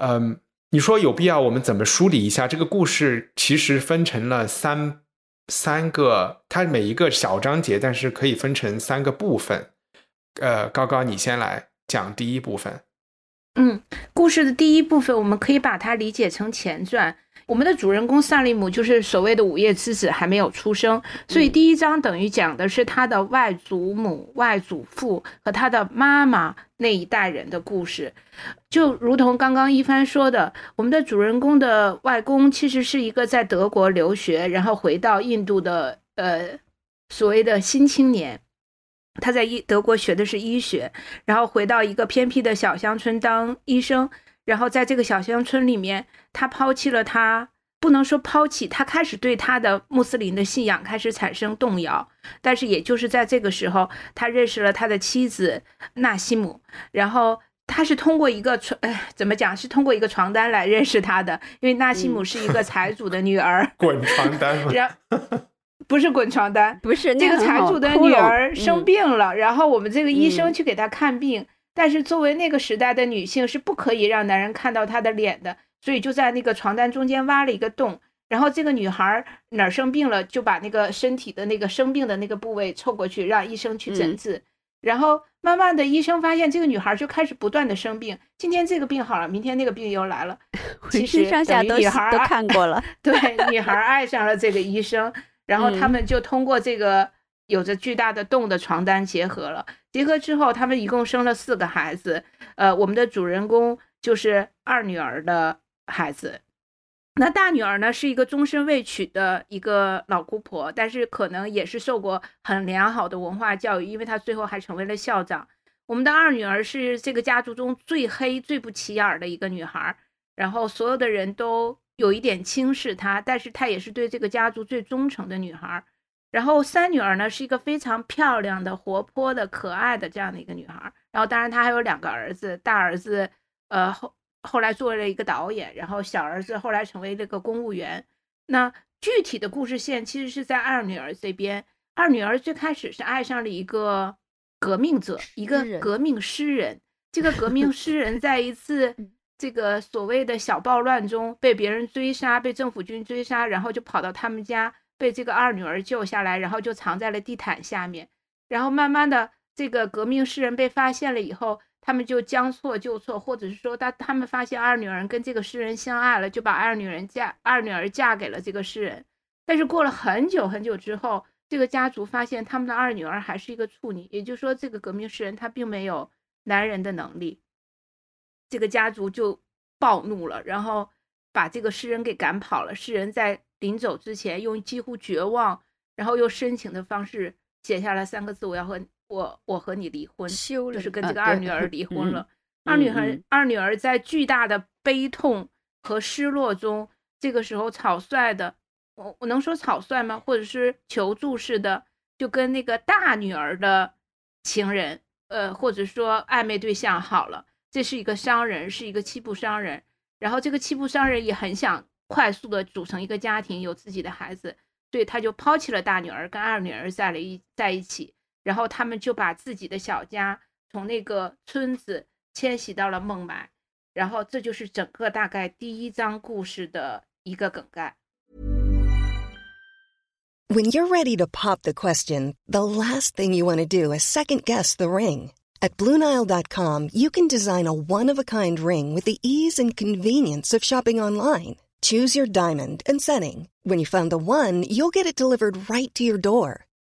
嗯，你说有必要我们怎么梳理一下这个故事？其实分成了三三个，它每一个小章节，但是可以分成三个部分。呃，高高，你先来讲第一部分。嗯，故事的第一部分，我们可以把它理解成前传。我们的主人公萨利姆就是所谓的午夜之子，还没有出生，所以第一章等于讲的是他的外祖母、外祖父和他的妈妈那一代人的故事。就如同刚刚一帆说的，我们的主人公的外公其实是一个在德国留学，然后回到印度的呃所谓的新青年。他在医德国学的是医学，然后回到一个偏僻的小乡村当医生，然后在这个小乡村里面，他抛弃了他，不能说抛弃，他开始对他的穆斯林的信仰开始产生动摇。但是也就是在这个时候，他认识了他的妻子纳西姆，然后他是通过一个床，哎，怎么讲？是通过一个床单来认识他的，因为纳西姆是一个财主的女儿，滚床单吗？然 不是滚床单，不是这个财主的女儿生病了，然后我们这个医生嗯去给她看病，但是作为那个时代的女性是不可以让男人看到她的脸的，所以就在那个床单中间挖了一个洞，然后这个女孩哪儿生病了，就把那个身体的那个生病的那个部位凑过去，让医生去诊嗯治。然后慢慢的，医生发现这个女孩就开始不断的生病，今天这个病好了，明天那个病又来了。其实等于上下都都女孩都看过了。对，女孩爱上了这个医生，然后他嗯们就通过这个有着巨大的洞的床单结合了。结合之后，他们一共生了四个孩子。呃，我们的主人公就是二女儿的孩子。那大女儿呢，是一个终身未娶的一个老姑婆，但是可能也是受过很良好的文化教育，因为她最后还成为了校长。我们的二女儿是这个家族中最黑、最不起眼的一个女孩，然后所有的人都有一点轻视她，但是她也是对这个家族最忠诚的女孩。然后三女儿呢是一个非常漂亮的、活泼的、可爱的这样的一个女孩。然后当然她还有两个儿子，大儿子呃后后来做了一个导演，然后小儿子后来成为了个公务员。那具体的故事线其实是在二女儿这边，二女儿最开始是爱上了一个革命者，一个革命诗人。这个革命 诗人在一次这个所谓的小暴乱中被别人追杀，被政府军追杀，然后就跑到他们家，被这个二女儿救下来，然后就藏在了地毯下面。然后慢慢的，这个革命诗人被发现了以后，他们就将错就错，或者是说他他们发现二女儿跟这个诗人相爱了，就把二女人嫁二女儿嫁给了这个诗人。但是过了很久很久之后，这个家族发现他们的二女儿还是一个处女，也就是说，这个革命诗人他并没有男人的能力。这个家族就暴怒了，然后把这个诗人给赶跑了。诗人在临走之前，用几乎绝望，然后又深情的方式写下了三个字：“我要和我我和你离婚。”就是跟这个二女儿离婚嗯了。二女儿嗯二女儿在巨大的悲痛和失落中，这个时候草率的，我我能说草率吗？或者是求助式的，就跟那个大女儿的情人，呃，或者说暧昧对象好了。这是一个商人，是一个七步商人。然后这个七步商人也很想快速的组成一个家庭，有自己的孩子，所以他就抛弃了大女儿，跟二女儿在了一在一起。然后他们就把自己的小家从那个村子迁徙到了孟买。然后这就是整个大概第一章故事的一个梗概。 When you're ready to pop the question, the last thing you want to do is second guess the ring. At Bluenile.com, you can design a one of a kind ring with the ease and convenience of shopping online. Choose your diamond and setting. When you find the one, you'll get it delivered right to your door.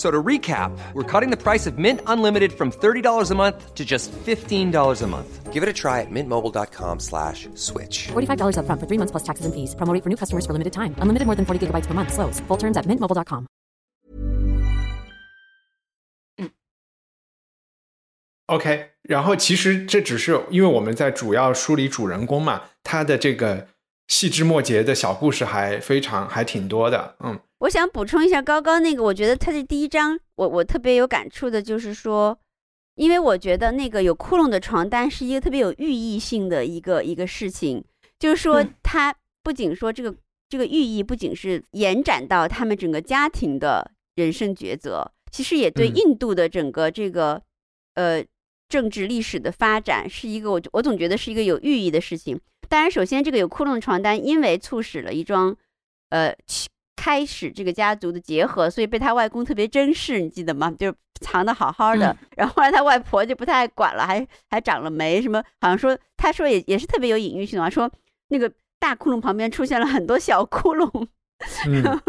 f- So to recap, we're cutting the price of Mint Unlimited from $30 a month to just $15 a month. Give it a try at mintmobile.com slash switch. $45 upfront for three months plus taxes and fees. Promo rate for new customers for limited time. Unlimited more than 40 gigabytes per month. Slows. Full terms at mintmobile.com. OK，然后其实这只是因为我们在主要梳理主人公嘛，他的这个细枝末节的小故事还非常还挺多的，嗯 我想补充一下高高那个，我觉得他的第一章，我我特别有感触的就是说，因为我觉得那个有窟窿的床单是一个特别有寓意性的一个一个事情，就是说嗯。它不仅说这个这个寓意不仅是延展到他们整个家庭的人生抉择，其实也对嗯。印度的整个这个呃政治历史的发展是一个我我总觉得是一个有寓意的事情。当然，首先这个有窟窿的床单，因为促使了一桩呃起开始这个家族的结合，所以被他外公特别珍视，你记得吗？就是藏的好好的，然后后来他外婆就不太管了，还还长了霉，什么好像说他说也也是特别有隐喻性的嘛，说那个大窟窿旁边出现了很多小窟窿，嗯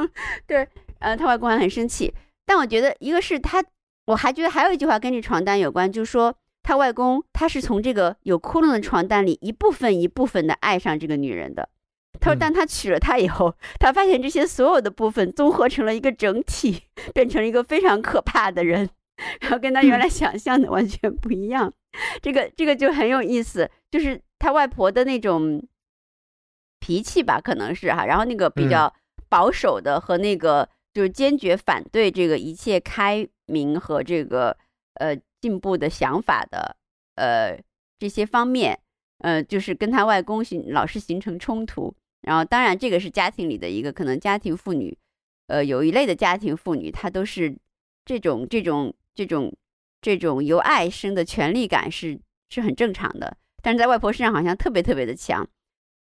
对，呃，他外公还很生气。但我觉得一个是他，我还觉得还有一句话跟这床单有关，就是说他外公他是从这个有窟窿的床单里一部分一部分的爱上这个女人的。他说，当他娶了她以后，他发现这些所有的部分综合成了一个整体，变成了一个非常可怕的人，然后跟他原来想象的完全不一样。这个这个就很有意思，就是他外婆的那种脾气吧，可能是哈，然后那个比较保守的和那个就是坚决反对这个一切开明和这个呃进步的想法的呃这些方面，呃，就是跟他外公形老是形成冲突。然后当然这个是家庭里的一个可能家庭妇女，呃，有一类的家庭妇女，她都是这种这种这种。这种由爱生的权利感是是很正常的，但是在外婆身上好像特别特别的强。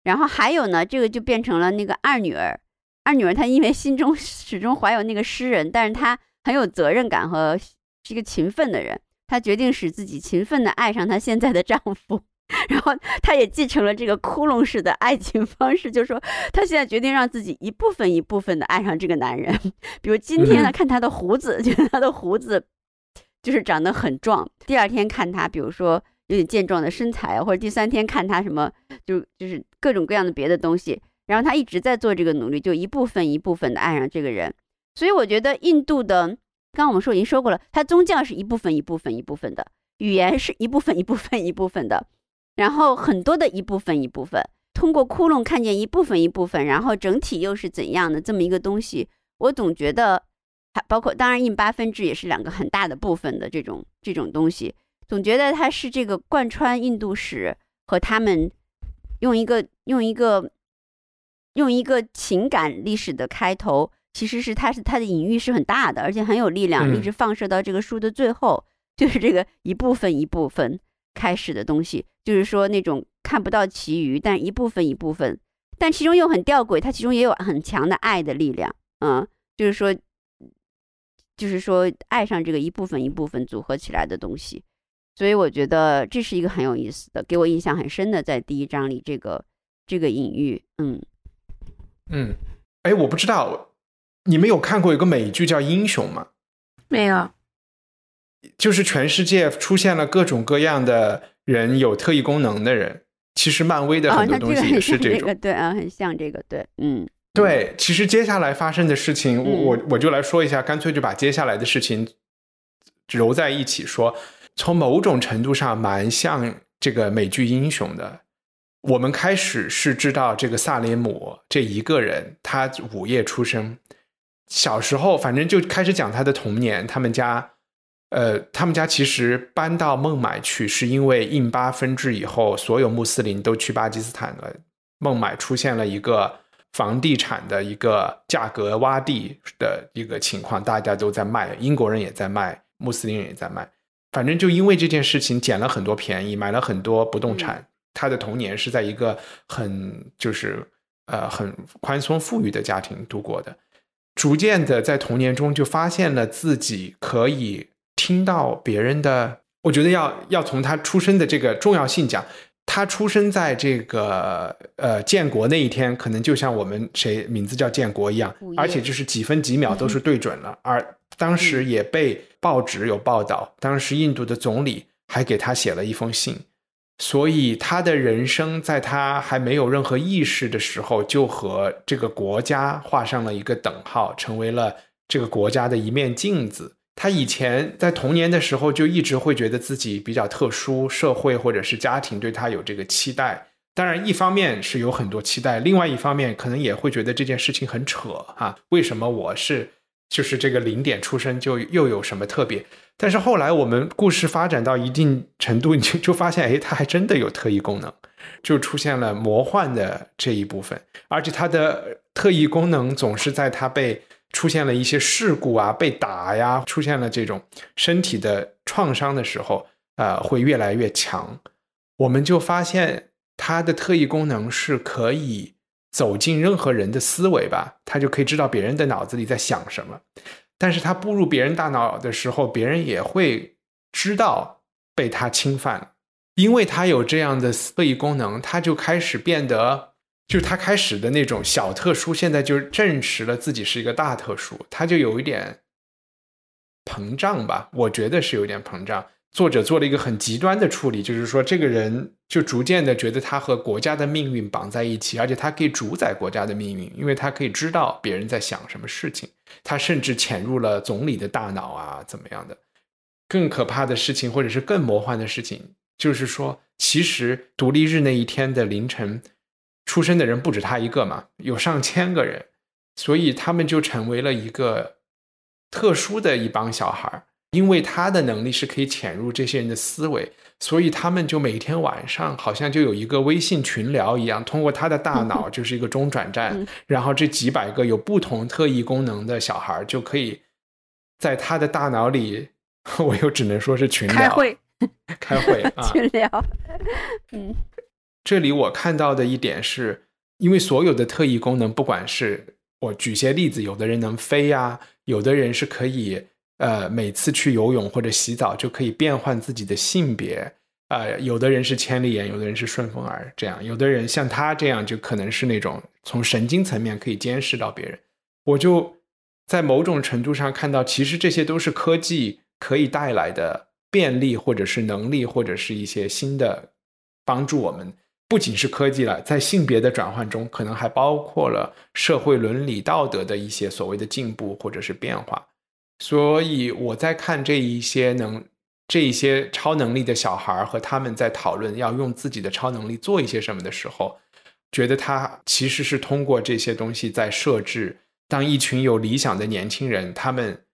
然后还有呢，这个就变成了那个二女儿。二女儿她因为心中 始终怀有那个诗人，但是她很有责任感和是一个勤奋的人，她决定使自己勤奋的爱上她现在的丈夫。然后他也继承了这个窟窿式的爱情方式，就是说他现在决定让自己一部分一部分的爱上这个男人。比如今天呢，看他的胡子，觉得他的胡子。就是长得很壮，第二天看他，比如说有点健壮的身材啊，或者第三天看他什么，就就是各种各样的别的东西。然后他一直在做这个努力，就一部分一部分的爱上这个人。所以我觉得印度的，刚刚我们说已经说过了，他宗教是一部分一部分一部分的，语言是一部分一部分一部分的，然后很多的一部分一部分，通过窟窿看见一部分一部分，然后整体又是怎样的这么一个东西，我总觉得。还包括，当然印八分制也是两个很大的部分的这种这种东西。总觉得它是这个贯穿印度史和他们用一个用一个用一个情感历史的开头，其实是它是它的隐喻是很大的，而且很有力量，一直放射到这个书的最后，就是这个一部分一部分开始的东西，就是说那种看不到其余，但一部分一部分，但其中又很吊诡，它其中也有很强的爱的力量，嗯，就是说。就是说，爱上这个一部分一部分组合起来的东西，所以我觉得这是一个很有意思的，给我印象很深的，在第一章里这个这个隐喻，嗯嗯，哎，我不知道你们有看过一个美剧叫《英雄》吗？没有，就是全世界出现了各种各样的人，有特异功能的人。其实漫威的很多东西也是这种，对啊，很像这个，对，嗯。对，其实接下来发生的事情，我我我就来说一下，干脆就把接下来的事情揉在一起说。从某种程度上，蛮像这个美剧《英雄》的。我们开始是知道这个萨雷姆这一个人，他午夜出生，小时候反正就开始讲他的童年。他们家，呃，他们家其实搬到孟买去，是因为印巴分治以后，所有穆斯林都去巴基斯坦了，孟买出现了一个。房地产的一个价格洼地的一个情况，大家都在卖，英国人也在卖，穆斯林人也在卖。反正就因为这件事情，捡了很多便宜，买了很多不动产。他的童年是在一个很就是呃很宽松富裕的家庭度过的。逐渐的，在童年中就发现了自己可以听到别人的。我觉得要要从他出生的这个重要性讲。他出生在这个呃建国那一天，可能就像我们谁名字叫建国一样，而且就是几分几秒都是对准了。而当时也被报纸有报道，当时印度的总理还给他写了一封信，所以他的人生在他还没有任何意识的时候，就和这个国家画上了一个等号，成为了这个国家的一面镜子。他以前在童年的时候就一直会觉得自己比较特殊，社会或者是家庭对他有这个期待。当然，一方面是有很多期待，另外一方面可能也会觉得这件事情很扯哈。为什么我是就是这个零点出生就又有什么特别？但是后来我们故事发展到一定程度，你就就发现，哎，他还真的有特异功能，就出现了魔幻的这一部分，而且他的特异功能总是在他被。出现了一些事故啊，被打呀，出现了这种身体的创伤的时候，呃，会越来越强。我们就发现他的特异功能是可以走进任何人的思维吧，他就可以知道别人的脑子里在想什么。但是他步入别人大脑的时候，别人也会知道被他侵犯，因为他有这样的特异功能，他就开始变得。就是他开始的那种小特殊，现在就证实了自己是一个大特殊，他就有一点膨胀吧，我觉得是有点膨胀。作者做了一个很极端的处理，就是说这个人就逐渐的觉得他和国家的命运绑在一起，而且他可以主宰国家的命运，因为他可以知道别人在想什么事情。他甚至潜入了总理的大脑啊，怎么样的？更可怕的事情，或者是更魔幻的事情，就是说，其实独立日那一天的凌晨，出生的人不止他一个嘛，有上千个人，所以他们就成为了一个特殊的一帮小孩儿。因为他的能力是可以潜入这些人的思维，所以他们就每天晚上好像就有一个微信群聊一样，通过他的大脑 就是一个中转站，然后这几百个有不同特异功能的小孩就可以在他的大脑里，我又只能说是群聊开会，开会 啊，群聊。嗯，这里我看到的一点是，因为所有的特异功能，不管是我举些例子，有的人能飞呀，有的人是可以。呃，每次去游泳或者洗澡就可以变换自己的性别。呃，有的人是千里眼，有的人是顺风耳，这样。有的人像他这样，就可能是那种从神经层面可以监视到别人。我就在某种程度上看到，其实这些都是科技可以带来的便利，或者是能力，或者是一些新的帮助我们。不仅是科技了，在性别的转换中，可能还包括了社会伦理道德的一些所谓的进步或者是变化。所以我在看这一些能这一些超能力的小孩和他们在讨论要用自己的超能力做一些什么的时候，觉得他其实是通过这些东西在设置，当一群有理想的年轻人，他们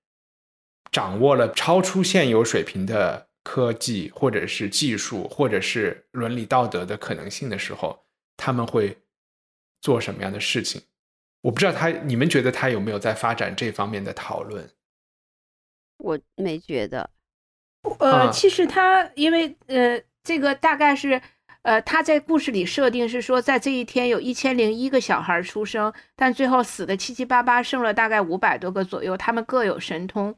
掌握了超出现有水平的科技或者是技术或者是伦理道德的可能性的时候，他们会做什么样的事情？我不知道他，你们觉得他有没有在发展这方面的讨论？我没觉得，呃，其实他因为呃，这个大概是呃，他在故事里设定是说，在这一天有一千零一个小孩出生，但最后死的七七八八，剩了大概五百多个左右，他们各有神通。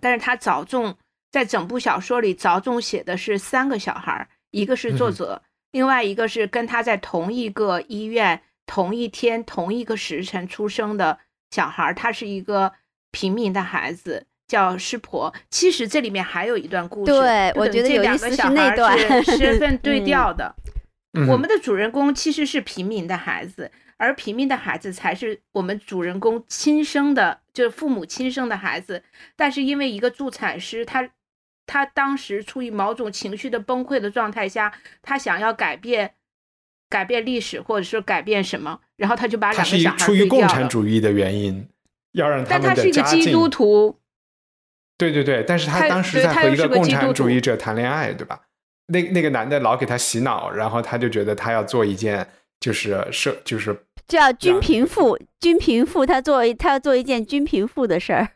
但是他着重在整部小说里着重写的是三个小孩，一个是作者，另外一个是跟他在同一个医院、同一天、同一个时辰出生的小孩，他是一个平民的孩子。叫师婆，其实这里面还有一段故事。对，我觉得有意思是那段是 身份对调的。我们的主人公其实是平民的孩子，而平民的孩子才是我们主人公亲生的，就是父母亲生的孩子。但是因为一个助产师，他他当时处于某种情绪的崩溃的状态下，他想要改变改变历史，或者说改变什么，然后他就把两个小孩出于共产主义的原因，要让他们但他是一个基督徒。对对对，但是他当时在和一个共产主义者谈恋爱，对吧？那那个男的老给他洗脑，然后他就觉得他要做一件就是社就是叫均贫富，均贫富，他做他要做一件均贫富的事儿。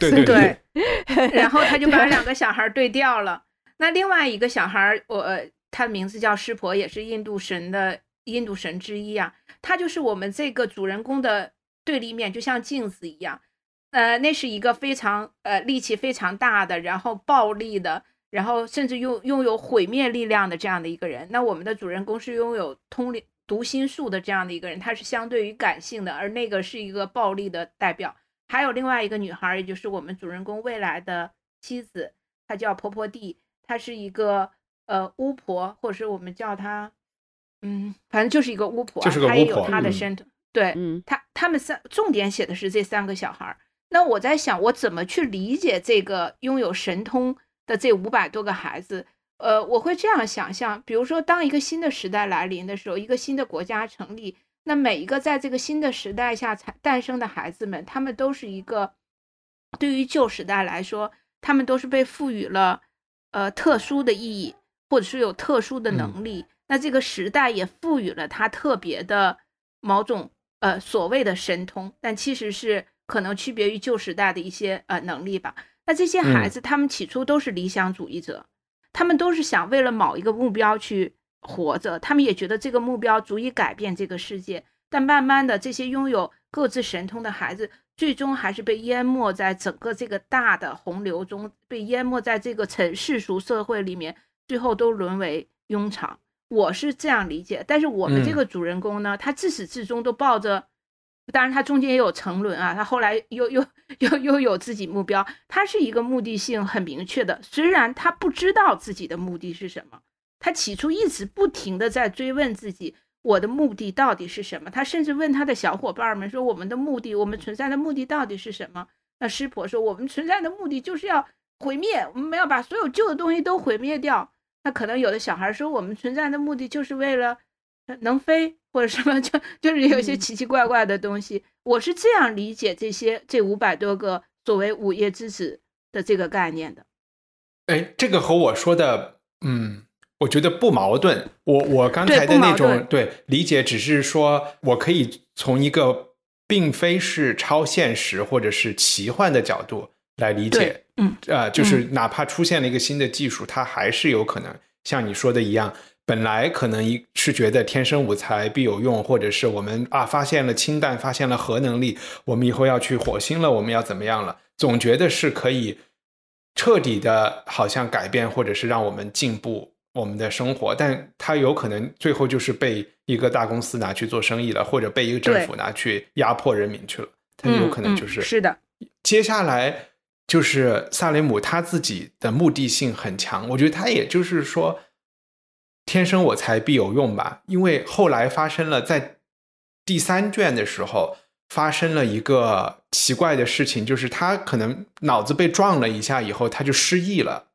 对对对，然后他就把两个小孩对调了。那另外一个小孩，我他的名字叫湿婆，也是印度神的印度神之一啊。他就是我们这个主人公的对立面，就像镜子一样。呃，那是一个非常呃力气非常大的，然后暴力的，然后甚至拥拥有毁灭力量的这样的一个人。那我们的主人公是拥有通灵读心术的这样的一个人，他是相对于感性的，而那个是一个暴力的代表。还有另外一个女孩，也就是我们主人公未来的妻子，她叫婆婆地，她是一个呃巫婆，或者是我们叫她，嗯，反正就是一个巫婆，她也有她的身份。对，嗯，她他们三重点写的是这三个小孩。那我在想，我怎么去理解这个拥有神通的这五百多个孩子？呃，我会这样想象，比如说，当一个新的时代来临的时候，一个新的国家成立，那每一个在这个新的时代下才诞生的孩子们，他们都是一个对于旧时代来说，他们都是被赋予了呃特殊的意义，或者是有特殊的能力。那这个时代也赋予了他特别的某种呃所谓的神通，但其实是。可能区别于旧时代的一些呃能力吧。那这些孩子，他们起初都是理想主义者，他们都是想为了某一个目标去活着，他们也觉得这个目标足以改变这个世界。但慢慢的，这些拥有各自神通的孩子，最终还是被淹没在整个这个大的洪流中，被淹没在这个尘世俗社会里面，最后都沦为庸常。我是这样理解。但是我们这个主人公呢，他自始至终都抱着。当然他中间也有沉沦啊，他后来又又又又有自己目标，他是一个目的性很明确的。虽然他不知道自己的目的是什么，他起初一直不停的在追问自己，我的目的到底是什么？他甚至问他的小伙伴们说，我们的目的，我们存在的目的到底是什么？那师婆说，我们存在的目的就是要毁灭，我们要把所有旧的东西都毁灭掉。那可能有的小孩说，我们存在的目的就是为了能飞或者什么，就就是有一些奇奇怪怪的东西。我是这样理解这些这五百多个所谓午夜之子的这个概念的。哎，这个和我说的，嗯，我觉得不矛盾。我我刚才的那种对理解，只是说我可以从一个并非是超现实或者是奇幻的角度来理解。嗯，呃，就是哪怕出现了一个新的技术，它还是有可能像你说的一样，本来可能一是觉得天生我材必有用，或者是我们啊发现了氢弹，发现了核能力，我们以后要去火星了，我们要怎么样了？总觉得是可以彻底的，好像改变或者是让我们进步我们的生活，但它有可能最后就是被一个大公司拿去做生意了，或者被一个政府拿去压迫人民去了，它有可能就是是的。接下来。就是萨雷姆他自己的目的性很强，我觉得他也就是说，天生我材必有用吧。因为后来发生了，在第三卷的时候发生了一个奇怪的事情，就是他可能脑子被撞了一下以后，他就失忆了。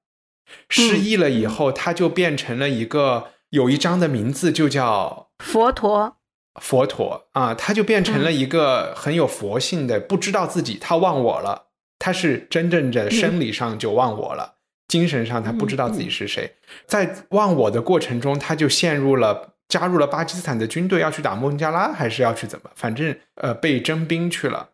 失忆了以后，他就变成了一个有一章的名字就叫佛陀。佛陀啊，他就变成了一个很有佛性的，不知道自己他忘我了。他是真正的生理上就忘我了，精神上他不知道自己是谁，在忘我的过程中，他就陷入了加入了巴基斯坦的军队，要去打孟加拉，还是要去怎么？反正呃被征兵去了。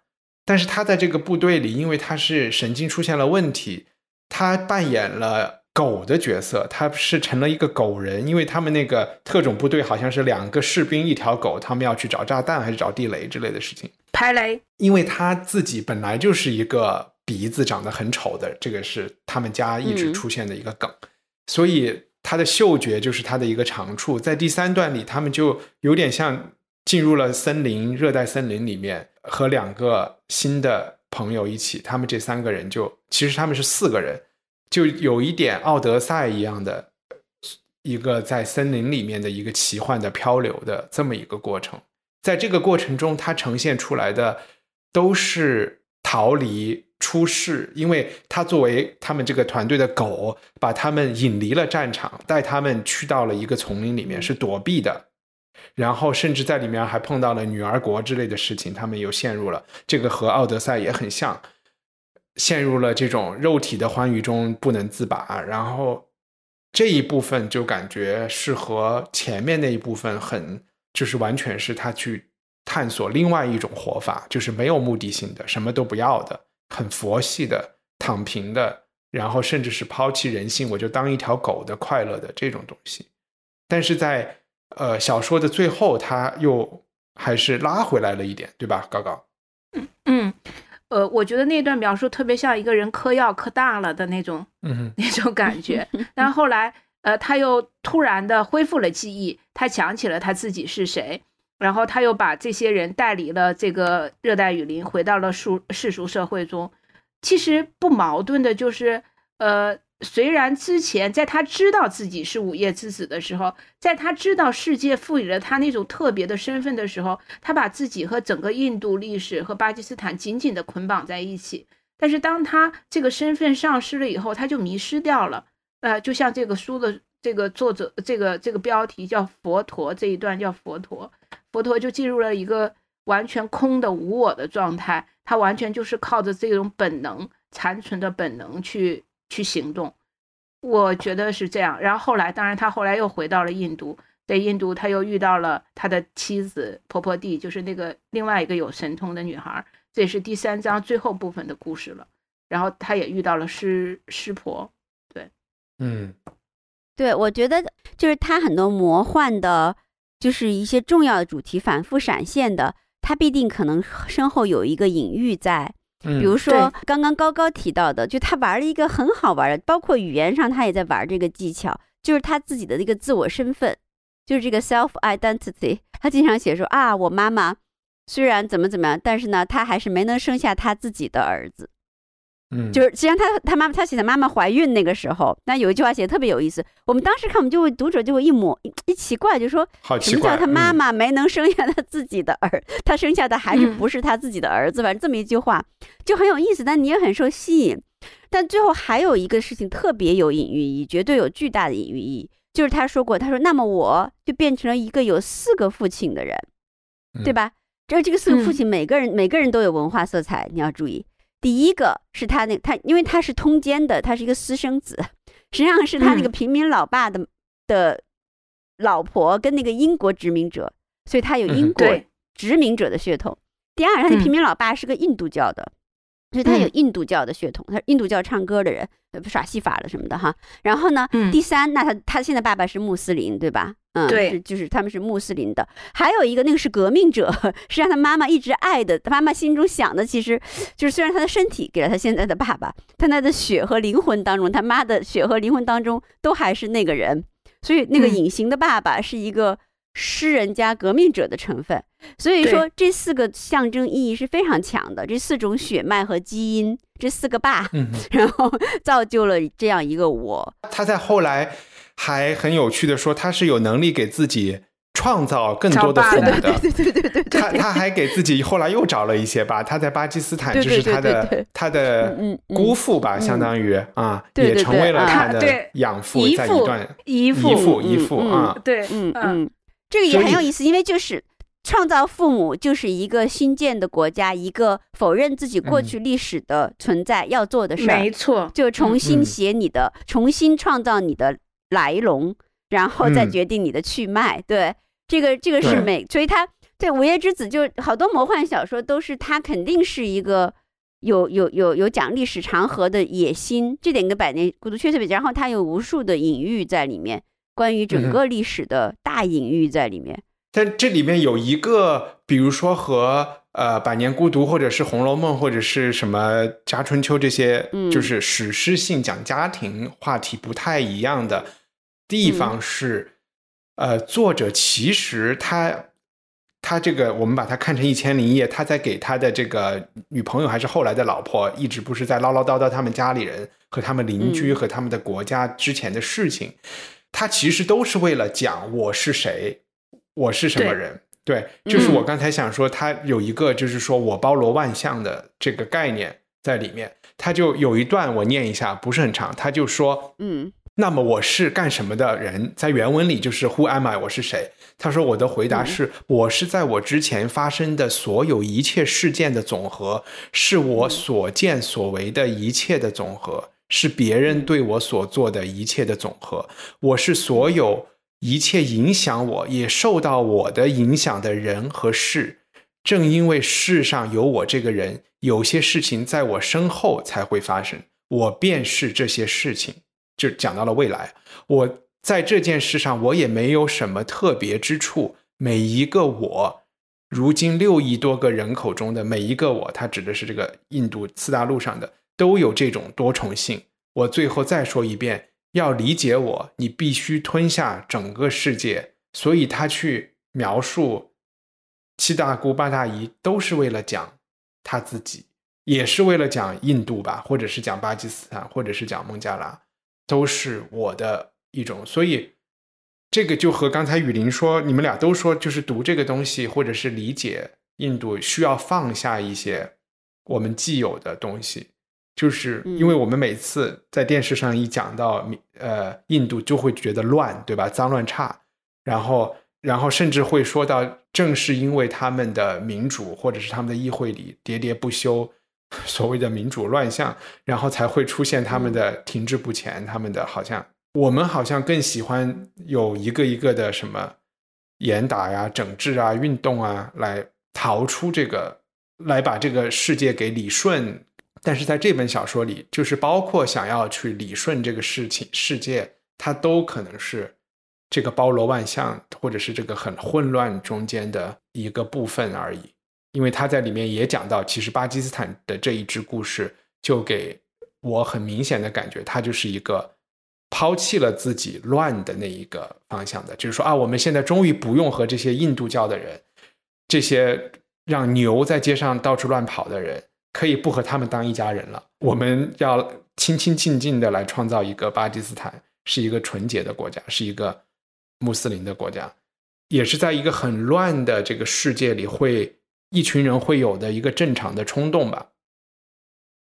但是他在这个部队里，因为他是神经出现了问题，他扮演了狗的角色，他是成了一个狗人。因为他们那个特种部队好像是两个士兵一条狗，他们要去找炸弹还是找地雷之类的事情，排雷。因为他自己本来就是一个。鼻子长得很丑的，这个是他们家一直出现的一个梗，所以他的嗅觉就是他的一个长处。在第三段里，他们就有点像进入了森林，热带森林里面，和两个新的朋友一起。他们这三个人就其实他们是四个人，就有一点奥德赛一样的一个在森林里面的一个奇幻的漂流的这么一个过程。在这个过程中，它呈现出来的都是逃离。出世，因为他作为他们这个团队的狗，把他们引离了战场，带他们去到了一个丛林里面是躲避的，然后甚至在里面还碰到了女儿国之类的事情，他们又陷入了这个和奥德赛也很像，陷入了这种肉体的欢愉中不能自拔，然后这一部分就感觉是和前面那一部分很就是完全是他去探索另外一种活法，就是没有目的性的，什么都不要的。很佛系的躺平的，然后甚至是抛弃人性，我就当一条狗的快乐的这种东西。但是在呃小说的最后，他又还是拉回来了一点，对吧？高高，呃，我觉得那段描述特别像一个人嗑药嗑大了的那种，嗯，那种感 觉。但后来，呃，他又突然的恢复了记忆，他想起了他自己是谁。然后他又把这些人带离了这个热带雨林，回到了世世俗社会中。其实不矛盾的就是，呃，虽然之前在他知道自己是午夜之子的时候，在他知道世界赋予了他那种特别的身份的时候，他把自己和整个印度历史和巴基斯坦紧紧的捆绑在一起。但是当他这个身份丧失了以后，他就迷失掉了。呃，就像这个书的这个作者，这个这个标题叫佛陀这一段叫佛陀。佛陀就进入了一个完全空的无我的状态，他完全就是靠着这种本能残存的本能去去行动，我觉得是这样。然后后来，当然他后来又回到了印度，在印度他又遇到了他的妻子婆婆地，就是那个另外一个有神通的女孩，这也是第三章最后部分的故事了。然后他也遇到了师师婆，对，嗯，对，我觉得就是他很多魔幻的。就是一些重要的主题反复闪现的，他必定可能身后有一个隐喻在。比如说刚刚高高提到的，就他玩了一个很好玩的，包括语言上他也在玩这个技巧，就是他自己的一个自我身份，就是这个 self identity。他经常写说啊，我妈妈虽然怎么怎么样，但是呢，他还是没能生下他自己的儿子。嗯，就是实际上他他妈妈他写他妈妈怀孕那个时候，那有一句话写的特别有意思。我们当时看，我们就会读者就会一抹一一奇怪，就说好奇怪什么叫他妈嗯妈没能生下他自己的儿，他生下的还是不是他自己的儿子？反正这么一句话就很有意思，但你也很受吸引。但最后还有一个事情特别有隐喻意义，绝对有巨大的隐喻意义，就是他说过，他说那么我就变成了一个有四个父亲的人，对嗯吧？这这个四个父嗯亲，每个人、每个人都有文化色彩，你要注意。第一个是他那他，因为他是通奸的，他是一个私生子，实际上是他那个嗯。平民老爸的、的老婆跟那个英国殖民者，所以他有嗯英国殖民者的血统。第二，他的嗯。平民老爸是个印度教的，所以他有嗯印度教的血统，他是印度教唱歌的人，呃耍戏法了什么的哈。然后呢，嗯第三，那他他现在爸爸是穆斯林，对吧？嗯，对是就是他们是穆斯林的。还有一个那个是革命者，是让他妈妈一直爱的，他妈妈心中想的其实就是虽然他的身体给了他现在的爸爸，但他的血和灵魂当中，他妈的血和灵魂当中都还是那个人。所以那个嗯隐形的爸爸是一个诗人加革命者的成分。所以说这四个象征意义是非常强的，这四种血脉和基因，这四个爸，嗯，然后造就了这样一个我。他在后来还很有趣的说，他是有能力给自己创造更多的父母的。对对对对对，他他还给自己后来又找了一些吧，他在巴基斯坦就是他的他的姑父吧，嗯相当于啊，也成为了他的养父，在一段姨父姨父嗯姨父嗯啊，对，嗯嗯，这个也很有意思，因为就是创造父母就是一个新建的国家，一个否认自己过去历史的存在要做的事儿，没错，就重新嗯写你的，重新创造你的来龙，然后再嗯决定你的去脉。对，这个这个是对美，所以他对《午夜之子》就好多魔幻小说都是他肯定是一个。有有有有讲历史长河的野心，这点跟《百年孤独》确实比，然后它有无数的隐喻在里面，关于整个历史的大隐喻在里面。但这里面有一个，比如说和呃《百年孤独》或者是《红楼梦》或者是什么《家春秋》这些，嗯。就是史诗性讲家庭话题不太一样的地方是，呃，作者其实他他这个我们把它看成《一千零一夜》，他在给他的这个女朋友还是后来的老婆，一直不是在唠唠叨叨他们家里人和他们邻居嗯。和他们的国家之前的事情，他其实都是为了讲我是谁，我是什么人。对，就是嗯我刚才想说，他有一个就是说我包罗万象的这个概念在里面。他就有一段我念一下，不是很长，他就说，嗯那么我是干什么的人？在原文里就是 Who am I？我是谁？他说我的回答是、我是在我之前发生的所有一切事件的总和，是我所见所为的一切的总和，是别人对我所做的一切的总和。我是所有一切影响我也受到我的影响的人和事。正因为世上有我这个人，有些事情在我身后才会发生，我便是这些事情。就讲到了未来，我在这件事上我也没有什么特别之处。每一个我，如今六亿多个人口中的每一个我，它指的是这个印度次大陆上的，都有这种多重性。我最后再说一遍，要理解我，你必须吞下整个世界。所以他去描述七大姑八大姨，都是为了讲他自己，也是为了讲印度吧，或者是讲巴基斯坦，或者是讲孟加拉。都是我的一种，所以这个就和刚才雨林说，你们俩都说，就是读这个东西或者是理解印度，需要放下一些我们既有的东西，就是因为我们每次在电视上一讲到呃印度，就会觉得乱，对吧？脏乱差，然后然后甚至会说到，正是因为他们的民主或者是他们的议会里喋喋不休。所谓的民主乱象，然后才会出现他们的停滞不前，他们的好像我们好像更喜欢有一个一个的什么严打呀、整治啊、运动啊，来逃出这个，来把这个世界给理顺。但是在这本小说里，就是包括想要去理顺这个事情世界，它都可能是这个包罗万象，或者是这个很混乱中间的一个部分而已。因为他在里面也讲到，其实巴基斯坦的这一支故事，就给我很明显的感觉，他就是一个抛弃了自己乱的那一个方向的，就是说啊，我们现在终于不用和这些印度教的人、这些让牛在街上到处乱跑的人可以不和他们当一家人了。我们要清清静静的来创造一个巴基斯坦，是一个纯洁的国家，是一个穆斯林的国家，也是在一个很乱的这个世界里，会一群人会有的一个正常的冲动吧。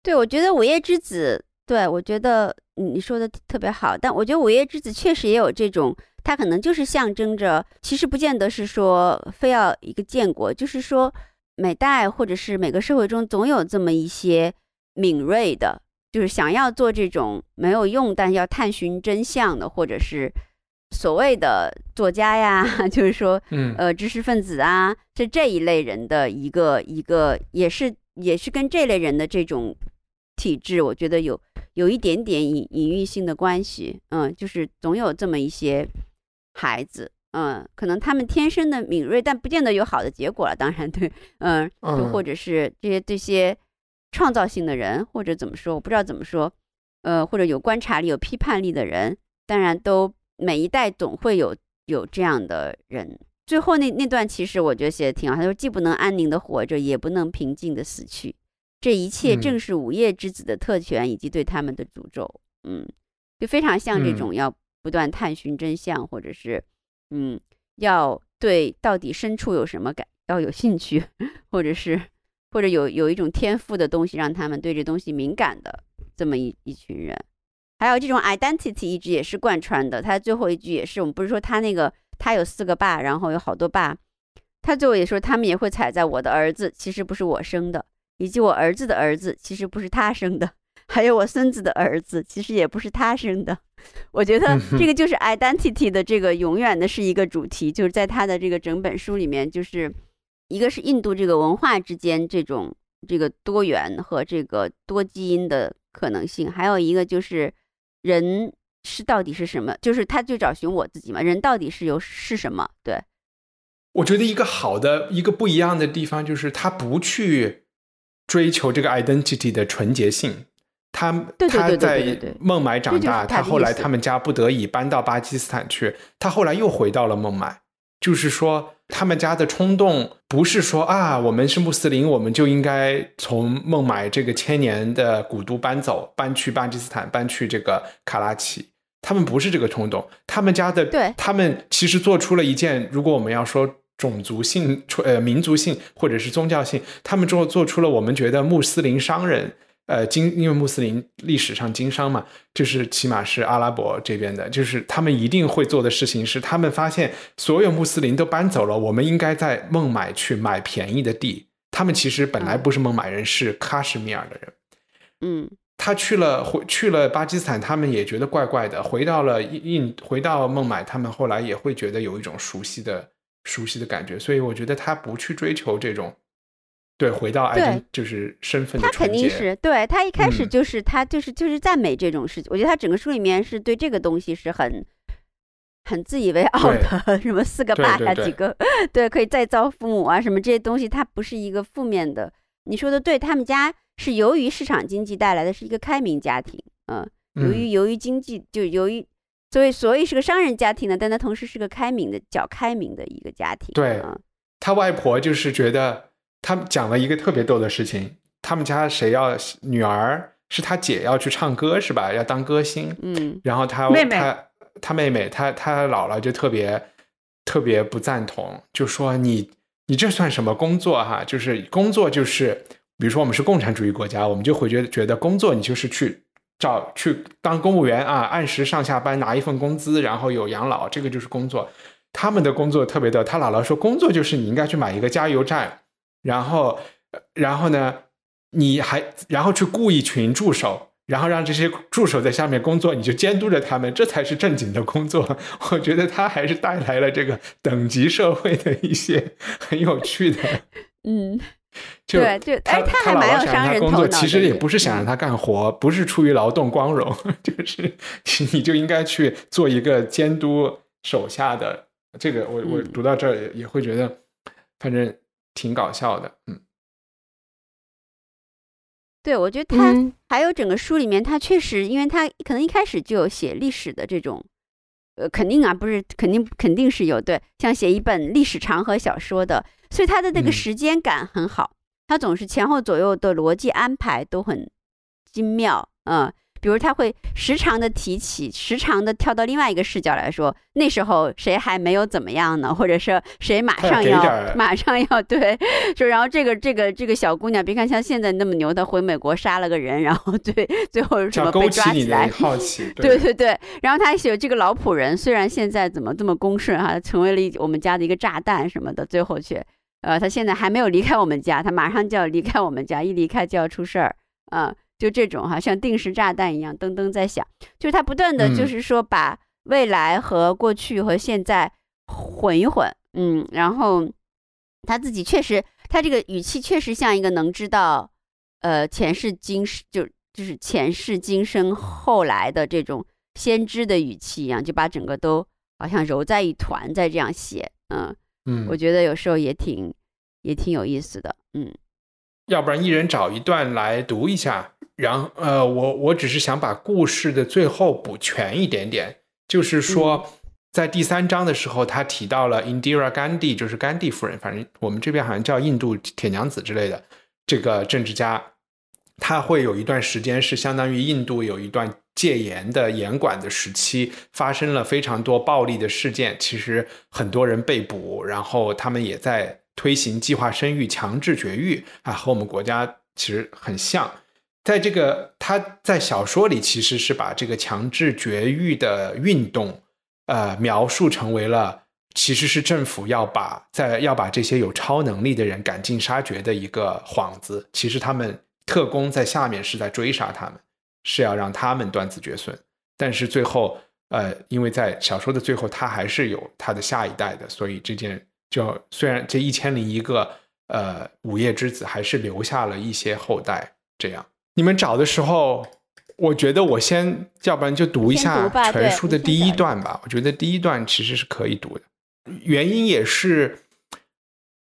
对，我觉得《午夜之子》，对我觉得你说的特别好，但我觉得《午夜之子》确实也有这种，它可能就是象征着，其实不见得是说非要一个建国，就是说每代或者是每个社会中总有这么一些敏锐的，就是想要做这种没有用但要探寻真相的，或者是所谓的作家呀，就是说，嗯呃，知识分子啊，是这一类人的一个一个，也是也是跟这类人的这种体质，我觉得有有一点点隐隐喻性的关系。嗯，就是总有这么一些孩子，嗯，可能他们天生的敏锐，但不见得有好的结果了。当然，对，嗯，就嗯或者是这些这些创造性的人，或者怎么说，我不知道怎么说，呃，或者有观察力、有批判力的人，当然都每一代总会有有这样的人。最后那那段其实我觉得写的挺好，他说既不能安宁的活着，也不能平静的死去，这一切嗯正是午夜之子的特权以及对他们的诅咒。嗯，就非常像这嗯种要不断探寻真相，或者是嗯，要对到底深处有什么感要有兴趣，或者是或者有有一种天赋的东西，让他们对这东西敏感的这么一一群人。还有这种 identity 一直也是贯穿的，他最后一句也是，我们不是说他那个他有四个爸，然后有好多爸，他最后也说他们也会踩在我的儿子，其实不是我生的，以及我儿子的儿子，其实不是他生的，还有我孙子的儿子，其实也不是他生的。我觉得这个就是 identity 的这个永远的是一个主题，就是在他的这个整本书里面，就是一个是印度这个文化之间这种这个多元和这个多基因的可能性，还有一个就是人是到底是什么，就是他就找寻我自己嘛，人到底是有是什么？对，我觉得一个好的一个不一样的地方就是他不去追求这个 identity 的纯洁性。他他在孟买长大，他后来他们家不得已搬到巴基斯坦去，他后来又回到了孟买。就是说，他们家的冲动不是说啊，我们是穆斯林，我们就应该从孟买这个千年的古都搬走，搬去巴基斯坦，搬去这个卡拉奇。他们不是这个冲动，他们家的对他们其实做出了一件，如果我们要说种族性、呃民族性或者是宗教性，他们做做出了我们觉得穆斯林商人，呃经因为穆斯林历史上经商嘛，就是起码是阿拉伯这边的，就是他们一定会做的事情是，他们发现所有穆斯林都搬走了，我们应该在孟买去买便宜的地。他们其实本来不是孟买人，是喀什米尔的人。嗯，他去了回去了巴基斯坦，他们也觉得怪怪的。回到了印印，回到孟买，他们后来也会觉得有一种熟悉的熟悉的感觉。所以我觉得他不去追求这种，对，回到爱就是身份的他。肯定是对他一开始嗯就是、他就是就是赞美这种事情，我觉得他整个书里面是对这个东西是很很自以为傲的，什么四个爸呀，几个 对可以再造父母啊，什么这些东西，它不是一个负面的。你说的对，他们家是由于市场经济带来的是一个开明家庭，嗯，由于嗯由于经济就由于。所以，所以是个商人家庭呢，但他同时是个开明的、较开明的一个家庭。对嗯他外婆就是觉得他们讲了一个特别逗的事情，他们家谁要女儿是他姐要去唱歌是吧？要当歌星，嗯然后他妹妹他他妹妹他他姥姥就特别特别不赞同，就说你你这算什么工作哈？就是工作就是，比如说我们是共产主义国家，我们就会觉得觉得工作你就是去找去当公务员啊，按时上下班拿一份工资，然后有养老，这个就是工作。他们的工作特别的，他姥姥说工作就是你应该去买一个加油站，然后呃然后呢，你还然后去雇一群助手，然后让这些助手在下面工作，你就监督着他们，这才是正经的工作。我觉得他还是带来了这个等级社会的一些很有趣的。嗯，就对就他哎他还蛮有商人他工作，其实也也不是想让他干活，不是出于劳动光荣，就是你就应该去做一个监督手下的。这个我我嗯读到这儿也也会觉得，反正挺搞笑的，嗯。对，我觉得他嗯还有整个书里面，他确实，因为他可能一开始就有写历史的这种，呃，肯定啊，不是肯定肯定是有对，像写一本历史长河小说的，所以他的那个嗯时间感很好，他总是前后左右的逻辑安排都很精妙，嗯。比如他会时常的提起，时常的跳到另外一个视角来说，那时候谁还没有怎么样呢？或者是谁马上要马上要对，就然后这个这个这个小姑娘，别看像现在那么牛，她回美国杀了个人，然后对最后什么被抓起来，好奇。对对对，然后他写这个老仆人，虽然现在怎么这么恭顺哈、成为了一我们家的一个炸弹什么的，最后却，呃，他现在还没有离开我们家，他马上就要离开我们家，一离开就要出事儿，啊、就这种哈、像定时炸弹一样，噔噔在响，就是他不断的嗯。就是说把未来和过去和现在混一混，嗯，然后他自己确实，他这个语气确实像一个能知道，呃，前世今世就就是前世今生后来的这种先知的语气一样，就把整个都好像揉在一团，在这样写，嗯，嗯，我觉得有时候也挺也挺有意思的，嗯。要不然一人找一段来读一下，然后呃，我我只是想把故事的最后补全一点点，就是说，在第三章的时候，他提到了 Indira Gandhi，就是甘地夫人，反正我们这边好像叫印度铁娘子之类的这个政治家，他会有一段时间是相当于印度有一段戒严的严管的时期，发生了非常多暴力的事件，其实很多人被捕，然后他们也在推行计划生育、强制绝育啊，和我们国家其实很像。在这个他在小说里其实是把这个强制绝育的运动，呃，描述成为了其实是政府要把在要把这些有超能力的人赶尽杀绝的一个幌子。其实他们特工在下面是在追杀他们，是要让他们断子绝孙。但是最后，呃，因为在小说的最后，他还是有他的下一代的，所以这件就虽然这一千零一个呃午夜之子还是留下了一些后代。这样，你们找的时候，我觉得我先，要不然就读一下全书的第一段吧。我觉得第一段其实是可以读的，原因也是。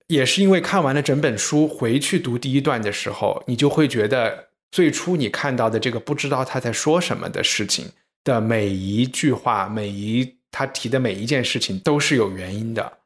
也是因为看完了整本书，回去读第一段的时候，你就会觉得最初你看到的这个不知道他在说什么的事情的每一句话、每一他提的每一件事情都是有原因的。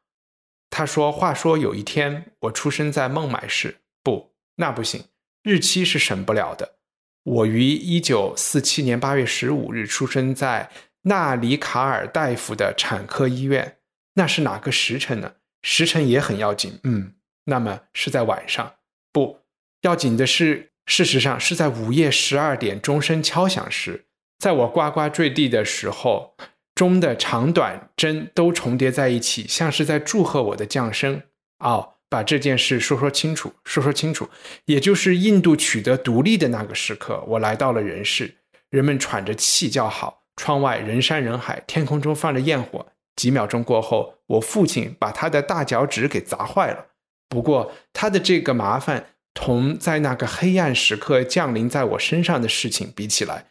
他说：“话说有一天，我出生在孟买市，不，那不行，日期是省不了的。我于一九四七年八月十五日出生在纳里卡尔大夫的产科医院，那是哪个时辰呢？时辰也很要紧。嗯，那么是在晚上。不，要紧的是，事实上是在午夜十二点钟声敲响时，在我呱呱坠地的时候，钟的长短针都重叠在一起，像是在祝贺我的降生。哦，把这件事说说清楚，说说清楚。也就是印度取得独立的那个时刻，我来到了人世，人们喘着气叫好，窗外人山人海，天空中放着焰火。几秒钟过后，我父亲把他的大脚趾给砸坏了。不过，他的这个麻烦同在那个黑暗时刻降临在我身上的事情比起来，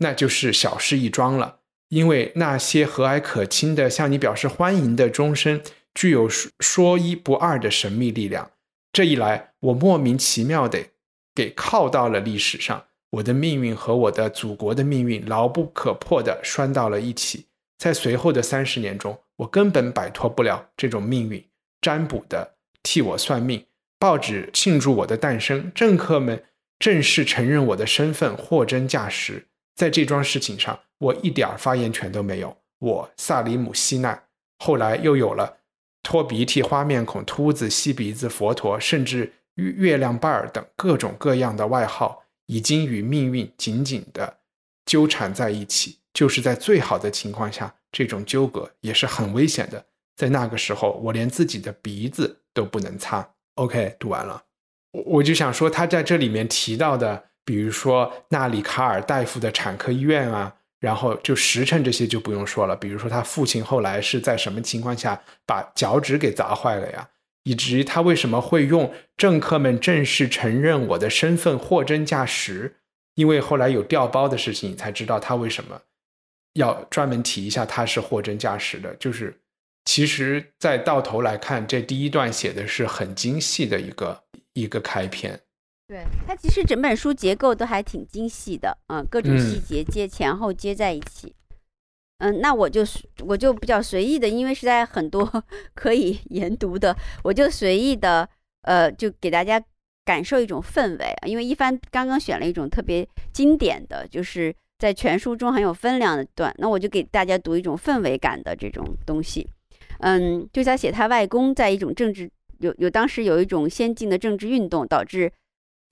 那就是小事一桩了。因为那些和蔼可亲的向你表示欢迎的钟声，具有说说一不二的神秘力量。这一来，我莫名其妙的给靠到了历史上，我的命运和我的祖国的命运牢不可破的拴到了一起。在随后的三十年中，我根本摆脱不了这种命运。占卜的替我算命，报纸庆祝我的诞生，政客们正式承认我的身份，货真价实。在这桩事情上，我一点发言权都没有。我萨里姆西奈，后来又有了拖鼻涕、花面孔、秃子、吸鼻子、佛陀，甚至月月亮伴儿等各种各样的外号，已经与命运紧紧的纠缠在一起。就是在最好的情况下，这种纠葛也是很危险的。在那个时候，我连自己的鼻子都不能擦。OK，读完了，我我就想说，他在这里面提到的，比如说纳里卡尔大夫的产科医院啊，然后就时辰这些就不用说了。比如说他父亲后来是在什么情况下把脚趾给砸坏了呀？以及他为什么会用政客们正式承认我的身份，货真价实？因为后来有调包的事情，你才知道他为什么要专门提一下他是货真价实的。就是其实再到头来看，这第一段写的是很精细的一个一个开篇。对，它其实整本书结构都还挺精细的，嗯，各种嗯细节接前后接在一起。嗯，那我就我就比较随意的，因为实在很多 可以研读的，我就随意的，呃，就给大家感受一种氛围。因为一帆刚刚选了一种特别经典的，就是在全书中很有分量的段，那我就给大家读一种氛围感的这种东西。嗯，就他写他外公在一种政治有有当时有一种先进的政治运动，导致。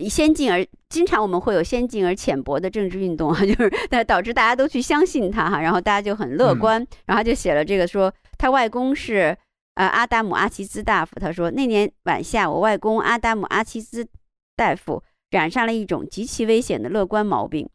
先进而经常我们会有先进而浅薄的政治运动啊，就是但导致大家都去相信他哈，然后大家就很乐观，然后就写了这个说他外公是呃阿达姆阿奇兹大夫，他说那年晚夏我外公阿达姆阿奇兹大夫染上了一种极其危险的乐观毛病，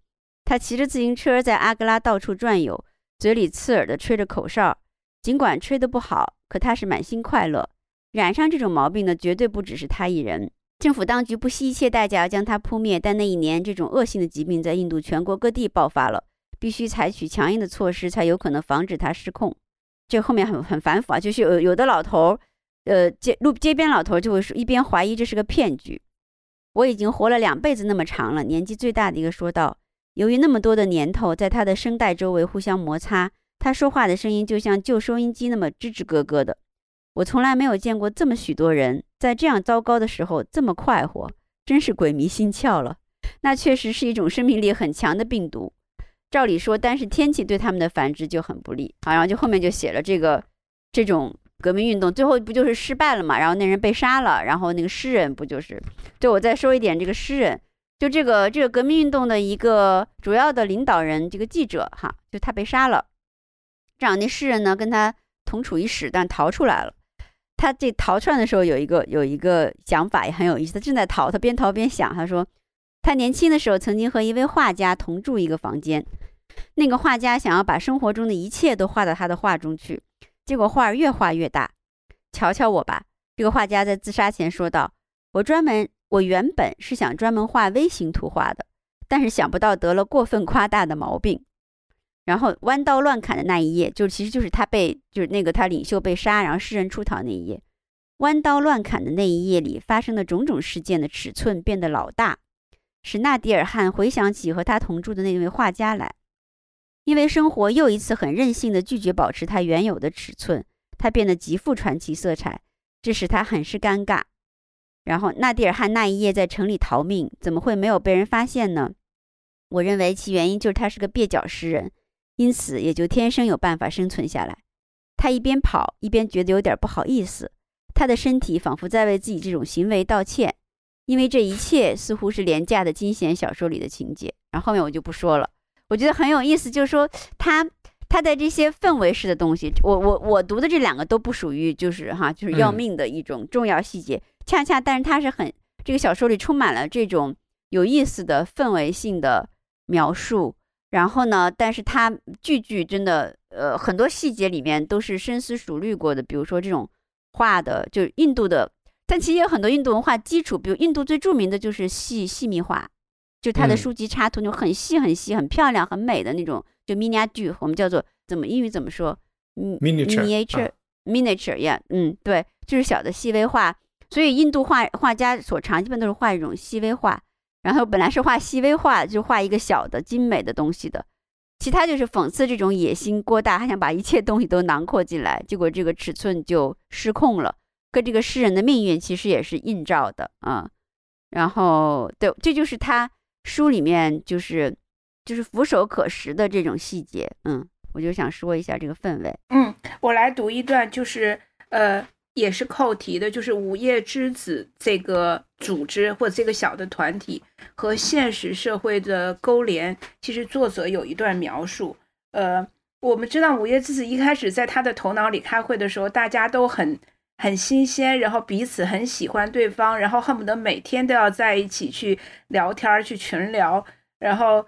他骑着自行车在阿格拉到处转悠，嘴里刺耳的吹着口哨，尽管吹得不好，可他是满心快乐。染上这种毛病的绝对不只是他一人。政府当局不惜一切代价要将它扑灭，但那一年这种恶性的疾病在印度全国各地爆发了，必须采取强硬的措施才有可能防止它失控。这后面很很繁复啊，就是有有的老头儿，呃街路街边老头就会说，一边怀疑这是个骗局。我已经活了两辈子那么长了，年纪最大的一个说道。由于那么多的年头在他的声带周围互相摩擦，他说话的声音就像旧收音机那么吱吱咯咯的。我从来没有见过这么许多人在这样糟糕的时候这么快活，真是鬼迷心窍了。那确实是一种生命力很强的病毒。照理说，但是天气对他们的繁殖就很不利。好，然后就后面就写了这个这种革命运动，最后不就是失败了嘛？然后那人被杀了，然后那个诗人不就是？对，我再说一点，这个诗人就这个这个革命运动的一个主要的领导人，这个记者哈，就他被杀了。这样那诗人呢，跟他同处一室，但逃出来了。他这逃窜的时候有一个有一个想法也很有意思，他正在逃，他边逃边想，他说他年轻的时候曾经和一位画家同住一个房间，那个画家想要把生活中的一切都画到他的画中去，结果画越画越大。瞧瞧我吧，这个画家在自杀前说道：“我专门，我原本是想专门画微型图画的，但是想不到得了过分夸大的毛病。”然后弯刀乱砍的那一页，就其实就是他被，就是那个他领袖被杀，然后诗人出逃那一页。弯刀乱砍的那一页里发生的种种事件的尺寸变得老大，使纳迪尔汗回想起和他同住的那位画家来。因为生活又一次很任性的拒绝保持它原有的尺寸，他变得极富传奇色彩，这使他很是尴尬。然后纳迪尔汗那一夜在城里逃命，怎么会没有被人发现呢？我认为其原因就是他是个蹩脚诗人。因此，也就天生有办法生存下来。他一边跑，一边觉得有点不好意思。他的身体仿佛在为自己这种行为道歉，因为这一切似乎是廉价的惊险小说里的情节。然后后面我就不说了。我觉得很有意思，就是说他他的这些氛围式的东西，我我我读的这两个都不属于就是哈，就是要命的一种重要细节。恰恰，但是他是很这个小说里充满了这种有意思的氛围性的描述。然后呢？但是它句句真的，呃，很多细节里面都是深思熟虑过的。比如说这种画的，就是印度的，但其实也有很多印度文化基础。比如印度最著名的就是细细密画，就它的书籍插图那种很细很细、很漂亮、很美的那种，就 miniature，我们叫做怎么英语怎么说？嗯，miniature，miniature，yeah，嗯，对，就是小的细微画。所以印度画画家所长基本都是画一种细微画。然后本来是画细微画，就画一个小的精美的东西的，其他就是讽刺这种野心过大，他想把一切东西都囊括进来，结果这个尺寸就失控了，跟这个诗人的命运其实也是映照的啊。然后，对，这就是他书里面就是就是俯首可识的这种细节，嗯，我就想说一下这个氛围。嗯，我来读一段，就是呃。也是扣题的，就是午夜之子这个组织或者这个小的团体和现实社会的勾连。其实作者有一段描述，呃，我们知道午夜之子一开始在他的头脑里开会的时候，大家都很很新鲜，然后彼此很喜欢对方，然后恨不得每天都要在一起去聊天去群聊，然后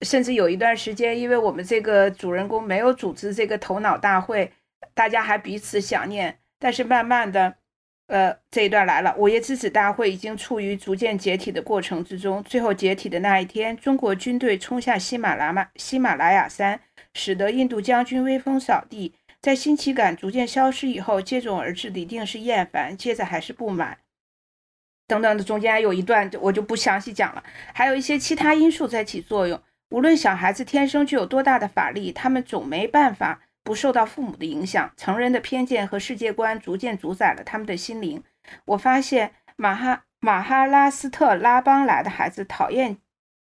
甚至有一段时间，因为我们这个主人公没有组织这个头脑大会，大家还彼此想念。但是慢慢的，呃，这一段来了。午夜之子大会已经处于逐渐解体的过程之中。最后解体的那一天，中国军队冲下喜马拉雅喜马拉雅山，使得印度将军威风扫地。在新奇感逐渐消失以后，接踵而至的一定是厌烦，接着还是不满，等等的。中间有一段，我就不详细讲了。还有一些其他因素在起作用。无论小孩子天生具有多大的法力，他们总没办法不受到父母的影响。成人的偏见和世界观逐渐主宰了他们的心灵。我发现马哈马哈拉斯特拉邦来的孩子讨厌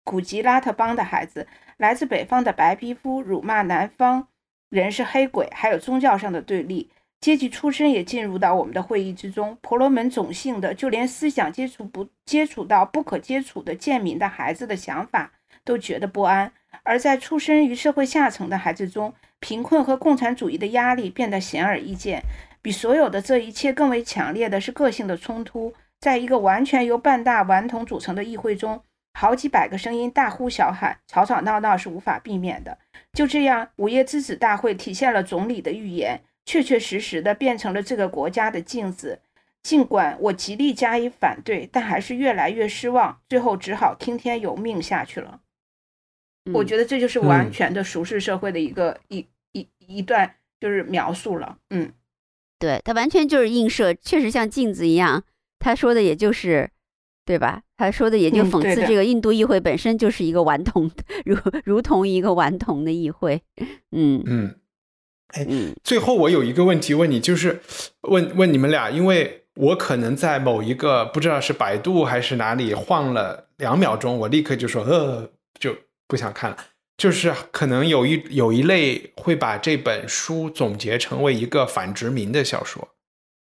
古吉拉特邦的孩子，来自北方的白皮肤辱骂南方人是黑鬼，还有宗教上的对立。阶级出身也进入到我们的会议之中。婆罗门种姓的，就连思想接触不接触到不可接触的贱民的孩子的想法。都觉得不安，而在出生于社会下层的孩子中，贫困和共产主义的压力变得显而易见。比所有的这一切更为强烈的是个性的冲突。在一个完全由半大顽童组成的议会中，好几百个声音大呼小喊，吵吵闹闹是无法避免的。就这样，午夜之子大会体现了总理的预言，确确实实的变成了这个国家的镜子。尽管我极力加以反对，但还是越来越失望，最后只好听天由命下去了。我觉得这就是完全的熟视社会的一个一一一段就是描述了，嗯，对他完全就是映射，确实像镜子一样。他说的也就是，对吧？他说的也就讽刺这个印度议会本身就是一个顽童，如如同一个顽童的议会。嗯嗯，哎，最后我有一个问题问你，就是问问你们俩，因为我可能在某一个不知道是百度还是哪里晃了两秒钟，我立刻就说呃就。不想看了，就是可能有一有一类会把这本书总结成为一个反殖民的小说，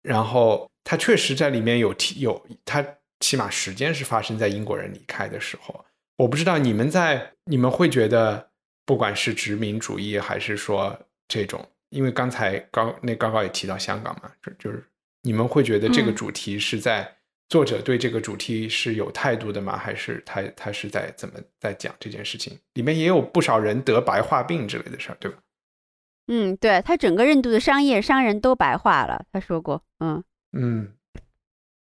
然后它确实在里面有提有，它起码时间是发生在英国人离开的时候。我不知道你们在你们会觉得，不管是殖民主义还是说这种，因为刚才高那高高也提到香港嘛，就就是你们会觉得这个主题是在。作者对这个主题是有态度的吗？还是他他是在怎么在讲这件事情？里面也有不少人得白化病之类的事儿，对吧？嗯，对他整个印度的商业商人都白化了，他说过。嗯嗯，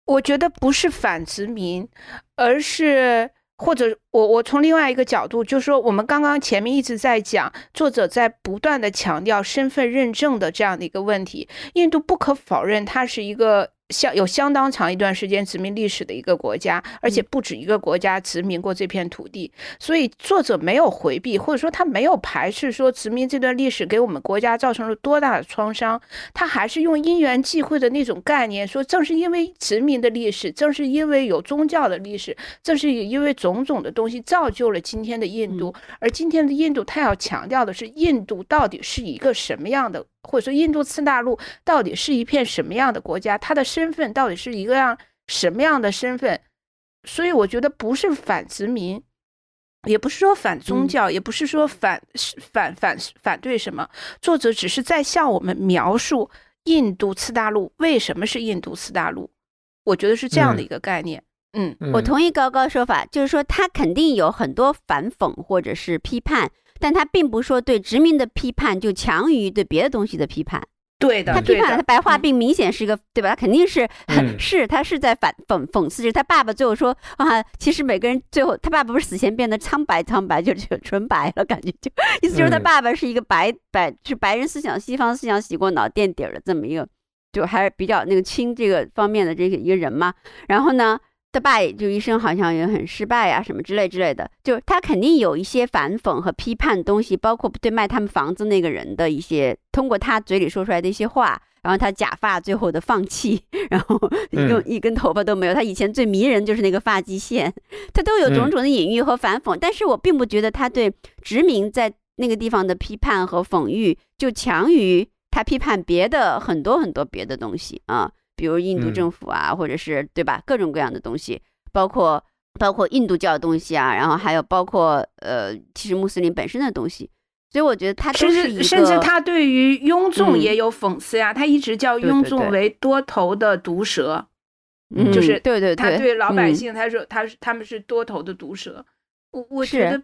我觉得不是反殖民，而是或者我我从另外一个角度，就是说我们刚刚前面一直在讲，作者在不断的强调身份认证的这样的一个问题。印度不可否认，它是一个。相有相当长一段时间殖民历史的一个国家，而且不止一个国家殖民过这片土地，所以作者没有回避，或者说他没有排斥说殖民这段历史给我们国家造成了多大的创伤，他还是用因缘际会的那种概念说，正是因为殖民的历史，正是因为有宗教的历史，正是因为种种的东西造就了今天的印度，而今天的印度，他要强调的是印度到底是一个什么样的。或者说，印度次大陆到底是一片什么样的国家？它的身份到底是一个样什么样的身份？所以，我觉得不是反殖民，也不是说反宗教，也不是说反反反反对什么。作者只是在向我们描述印度次大陆为什么是印度次大陆。我觉得是这样的一个概念。嗯，我同意高高说法，就是说他肯定有很多反讽或者是批判。但他并不说对殖民的批判就强于对别的东西的批判，对的，他批判了他白化病明显是一个对吧？他肯定是是他是在反讽讽刺，就是他爸爸最后说啊，其实每个人最后他爸爸不是死前变得苍白苍白，就就纯白了，感觉就意思就是他爸爸是一个白白是白人思想、西方思想洗过脑垫底儿的这么一个，就还是比较那个亲这个方面的这个一个人嘛。然后呢？他爸就一生好像也很失败啊，什么之类之类的，就他肯定有一些反讽和批判东西，包括对卖他们房子那个人的一些，通过他嘴里说出来的一些话，然后他假发最后的放弃，然后 用一根头发都没有，他以前最迷人就是那个发际线，他都有种种的隐喻和反讽，但是我并不觉得他对殖民在那个地方的批判和讽喻就强于他批判别的很多很多别的东西啊。比如印度政府啊，或者是对吧，各种各样的东西，包括包括印度教的东西啊，然后还有包括呃，其实穆斯林本身的东西，所以我觉得他甚至甚至他对于雍仲也有讽刺呀，他一直叫雍仲为多头的毒蛇，就是对对对，他对老百姓他说他是他们是多头的毒蛇，我我觉得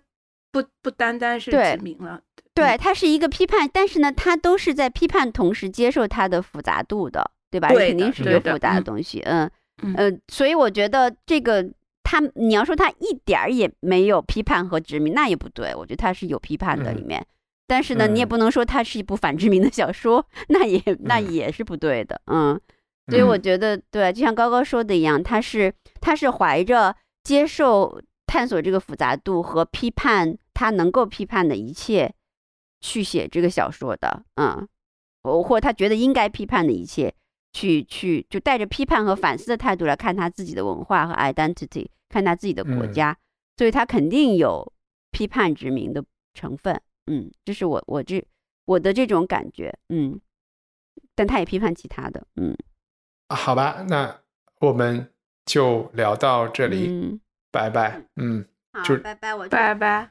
不不单单是指明了，对他是一个批判，但是呢，他都是在批判同时接受它的复杂度的。对吧？肯定是有复杂的东西，嗯，呃，所以我觉得这个他，你要说他一点儿也没有批判和殖民，那也不对。我觉得他是有批判的里面，但是呢，你也不能说它是一部反殖民的小说，那也那也是不对的，嗯。所以我觉得，对，就像高高说的一样，他是他是怀着接受、探索这个复杂度和批判他能够批判的一切去写这个小说的，嗯，或或他觉得应该批判的一切，去去就带着批判和反思的态度来看他自己的文化和 identity，看他自己的国家，所以他肯定有批判殖民的成分，嗯，这是我我这我的这种感觉，嗯，但他也批判其他的，嗯，好吧，那我们就聊到这里，嗯，拜拜，嗯，就拜拜，我拜拜。